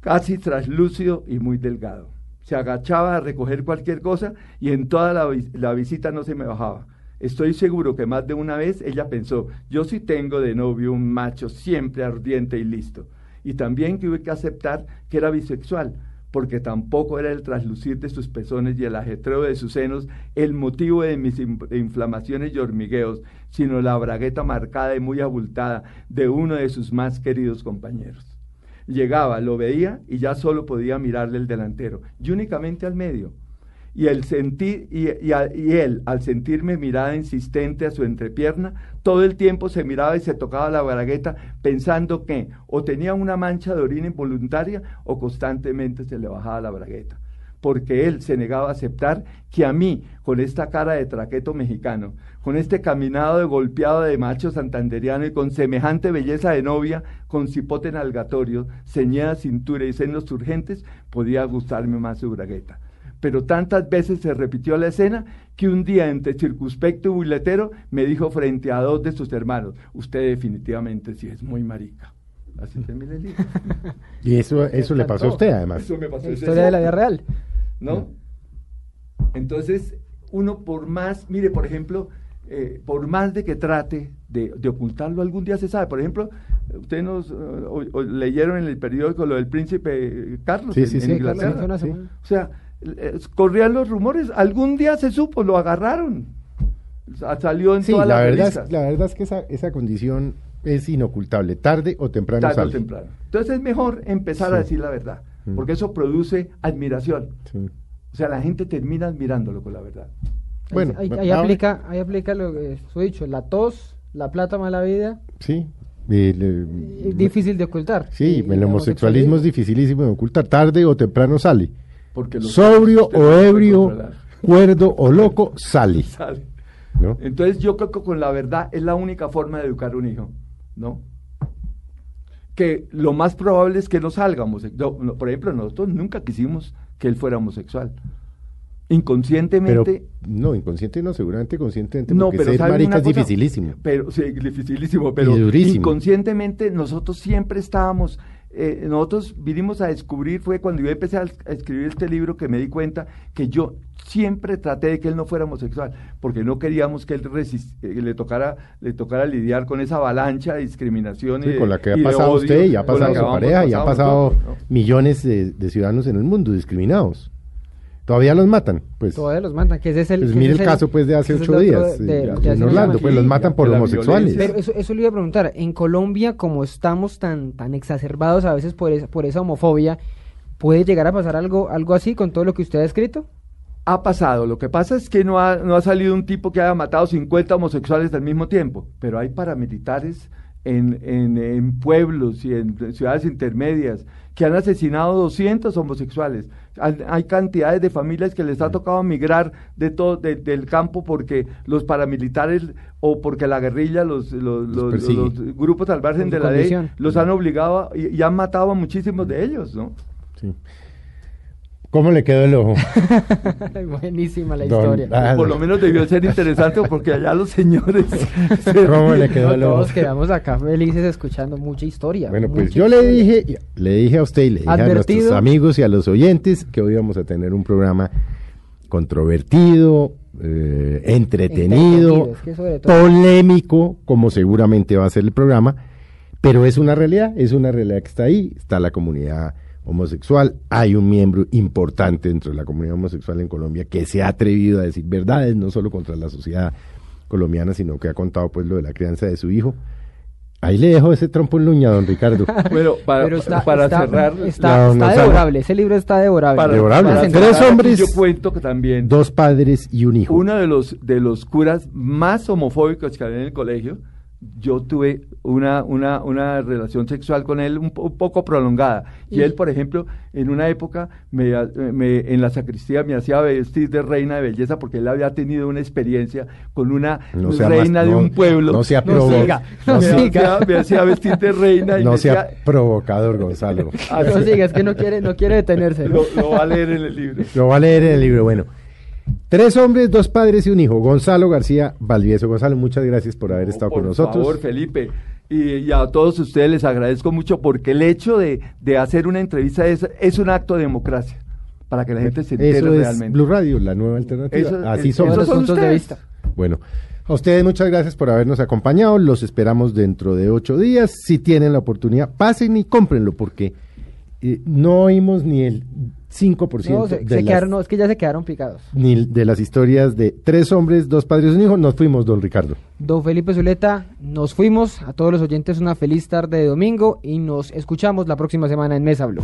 Casi traslúcido y muy delgado. Se agachaba a recoger cualquier cosa y en toda la, la visita no se me bajaba. Estoy seguro que más de una vez ella pensó, yo sí tengo de novio un macho siempre ardiente y listo. Y también tuve que aceptar que era bisexual, porque tampoco era el traslucir de sus pezones y el ajetreo de sus senos el motivo de mis inflamaciones y hormigueos, sino la bragueta marcada y muy abultada de uno de sus más queridos compañeros. Llegaba, lo veía y ya solo podía mirarle el delantero, y únicamente al medio y, el sentir, y, él, al sentirme mirada insistente a su entrepierna, todo el tiempo se miraba y se tocaba la bragueta pensando que o tenía una mancha de orina involuntaria o constantemente se le bajaba la bragueta. Porque él se negaba a aceptar que a mí, con esta cara de traqueto mexicano, con este caminado de golpeado de macho santanderiano y con semejante belleza de novia, con cipote nalgatorio, ceñida cintura y senos urgentes, podía gustarme más su bragueta pero tantas veces se repitió la escena que un día entre circunspecto y buletero me dijo frente a dos de sus hermanos, usted definitivamente sí es muy marica. Así termina el libro. y eso, eso le pasó a usted además. Eso me pasó. Historia de la vida real. ¿No? Entonces, uno por más, mire, por ejemplo, eh, por más de que trate de, ocultarlo, algún día se sabe. Por ejemplo, ustedes nos leyeron en el periódico lo del príncipe Carlos sí, sí, sí, Inglaterra. O sea, corrían los rumores, algún día se supo, lo agarraron. Salió en toda la, la verdad es, La verdad es que esa, esa condición es inocultable, tarde o temprano tarde O temprano. Entonces es mejor empezar a decir la verdad, mm. porque eso produce admiración. O sea, la gente termina admirándolo con la verdad. Bueno, ahí, aplica, ahí aplica lo que he dicho, la tos, la plata mala vida. Sí. difícil de ocultar. Sí, el homosexualismo es dificilísimo de ocultar, tarde o temprano sale. Porque Sobrio o ebrio, cuerdo o loco, sale. ¿No? Entonces yo creo que con la verdad es la única forma de educar a un hijo, ¿no? Que lo más probable es que no salga homosexual. Por ejemplo, nosotros nunca quisimos que él fuera homosexual. Pero, Inconscientemente... no, inconsciente no, seguramente conscientemente, No, porque pero ser ¿sabe marica es cosa? dificilísimo. Pero, sí, dificilísimo, pero Y durísimo. inconscientemente nosotros siempre estábamos, eh, nosotros vinimos a descubrir, fue cuando yo empecé a, a escribir este libro que me di cuenta que yo siempre traté de que él no fuera homosexual, porque no queríamos que él eh, le tocara le tocara lidiar con esa avalancha de discriminación y Sí, de- con la que y ha pasado odio usted y ha pasado su pareja y ha pasado millones de, de ciudadanos en el mundo discriminados. Todavía los matan, pues. Todavía los matan, que ese es el... Pues mire el caso, pues, de hace ocho días, de- de- ya, de en Orlando, pues, los matan por homosexuales. Pero eso, eso le iba a preguntar, en Colombia, como estamos tan, tan exacerbados a veces por esa, por esa homofobia, ¿puede llegar a pasar algo, algo así con todo lo que usted ha escrito? Ha pasado, lo que pasa es que no ha, no ha salido un tipo que haya matado 50 homosexuales al mismo tiempo, pero hay paramilitares en, en, en pueblos y en ciudades intermedias que han asesinado 200 homosexuales. Hay, cantidades de familias que les ha tocado migrar de todo de- del campo porque los paramilitares o porque la guerrilla, los, los, Los los- persigue. los grupos al margen de la ley, los han obligado y, y han matado a muchísimos de ellos, ¿no? Sí. ¿Cómo le quedó el ojo? Buenísima la Don- historia. ah, Por lo menos debió ser interesante porque allá los señores... ¿Cómo le quedó No, el ojo? todos quedamos acá felices escuchando mucha historia. Bueno, pues yo le dije, le dije a usted y le dije a nuestros amigos y a los oyentes que hoy íbamos a tener un programa controvertido, eh, entretenido, Entretenido, es que sobre todo- polémico, como seguramente va a ser el programa, pero es una realidad, es una realidad que está ahí, está la comunidad homosexual, hay un miembro importante dentro de la comunidad homosexual en Colombia que se ha atrevido a decir verdades, no solo contra la sociedad colombiana, sino que ha contado pues lo de la crianza de su hijo. Ahí le dejo ese trompo en luña, don Ricardo. Bueno, para, Pero está, para está- cerrar, está, la- está devorable, ese libro está devorable. para, Devorable. para Tres hombres. yo cuento que también Dos padres y un hijo. uno de los de los curas más homofóbicos que había en el colegio, yo tuve una, una, una relación sexual con él un, po- un poco prolongada. Y Y- él, por ejemplo, en una época me, ha- me- en la sacristía me hacía vestir de reina de belleza porque él había tenido una experiencia con una No reina más- de no- un pueblo. no sea No siga, no me, sea- siga. hacía, me hacía vestir de reina y no me sea decía, provocador, Gonzalo. "Ah, No siga, es que no quiere, no quiere detenerse. ¿no? lo, lo va a leer en el libro. Lo va a leer en el libro. Bueno, tres hombres, dos padres y un hijo. Gonzalo García Valdivieso. Gonzalo, muchas gracias por haber No, estado por con nosotros. favor, Felipe. Y, y a todos ustedes les agradezco mucho porque el hecho de, de hacer una entrevista es, es un acto de democracia para que la gente se entere Eso es realmente. Blue Radio, la nueva alternativa. Eso- Así somos. Todos los son puntos de vista. Bueno, a ustedes muchas gracias por habernos acompañado. Los esperamos dentro de ocho días. Si tienen la oportunidad, pasen y cómprenlo porque eh, no oímos ni el 5% No, se, de, se las, quedaron, no, es que ya se quedaron picados. ni de las historias de tres hombres, dos padres y un hijo. Nos fuimos, don Ricardo. Don Felipe Zuleta, nos fuimos. A todos los oyentes una feliz tarde de domingo y nos escuchamos la próxima semana en Mesa Blue.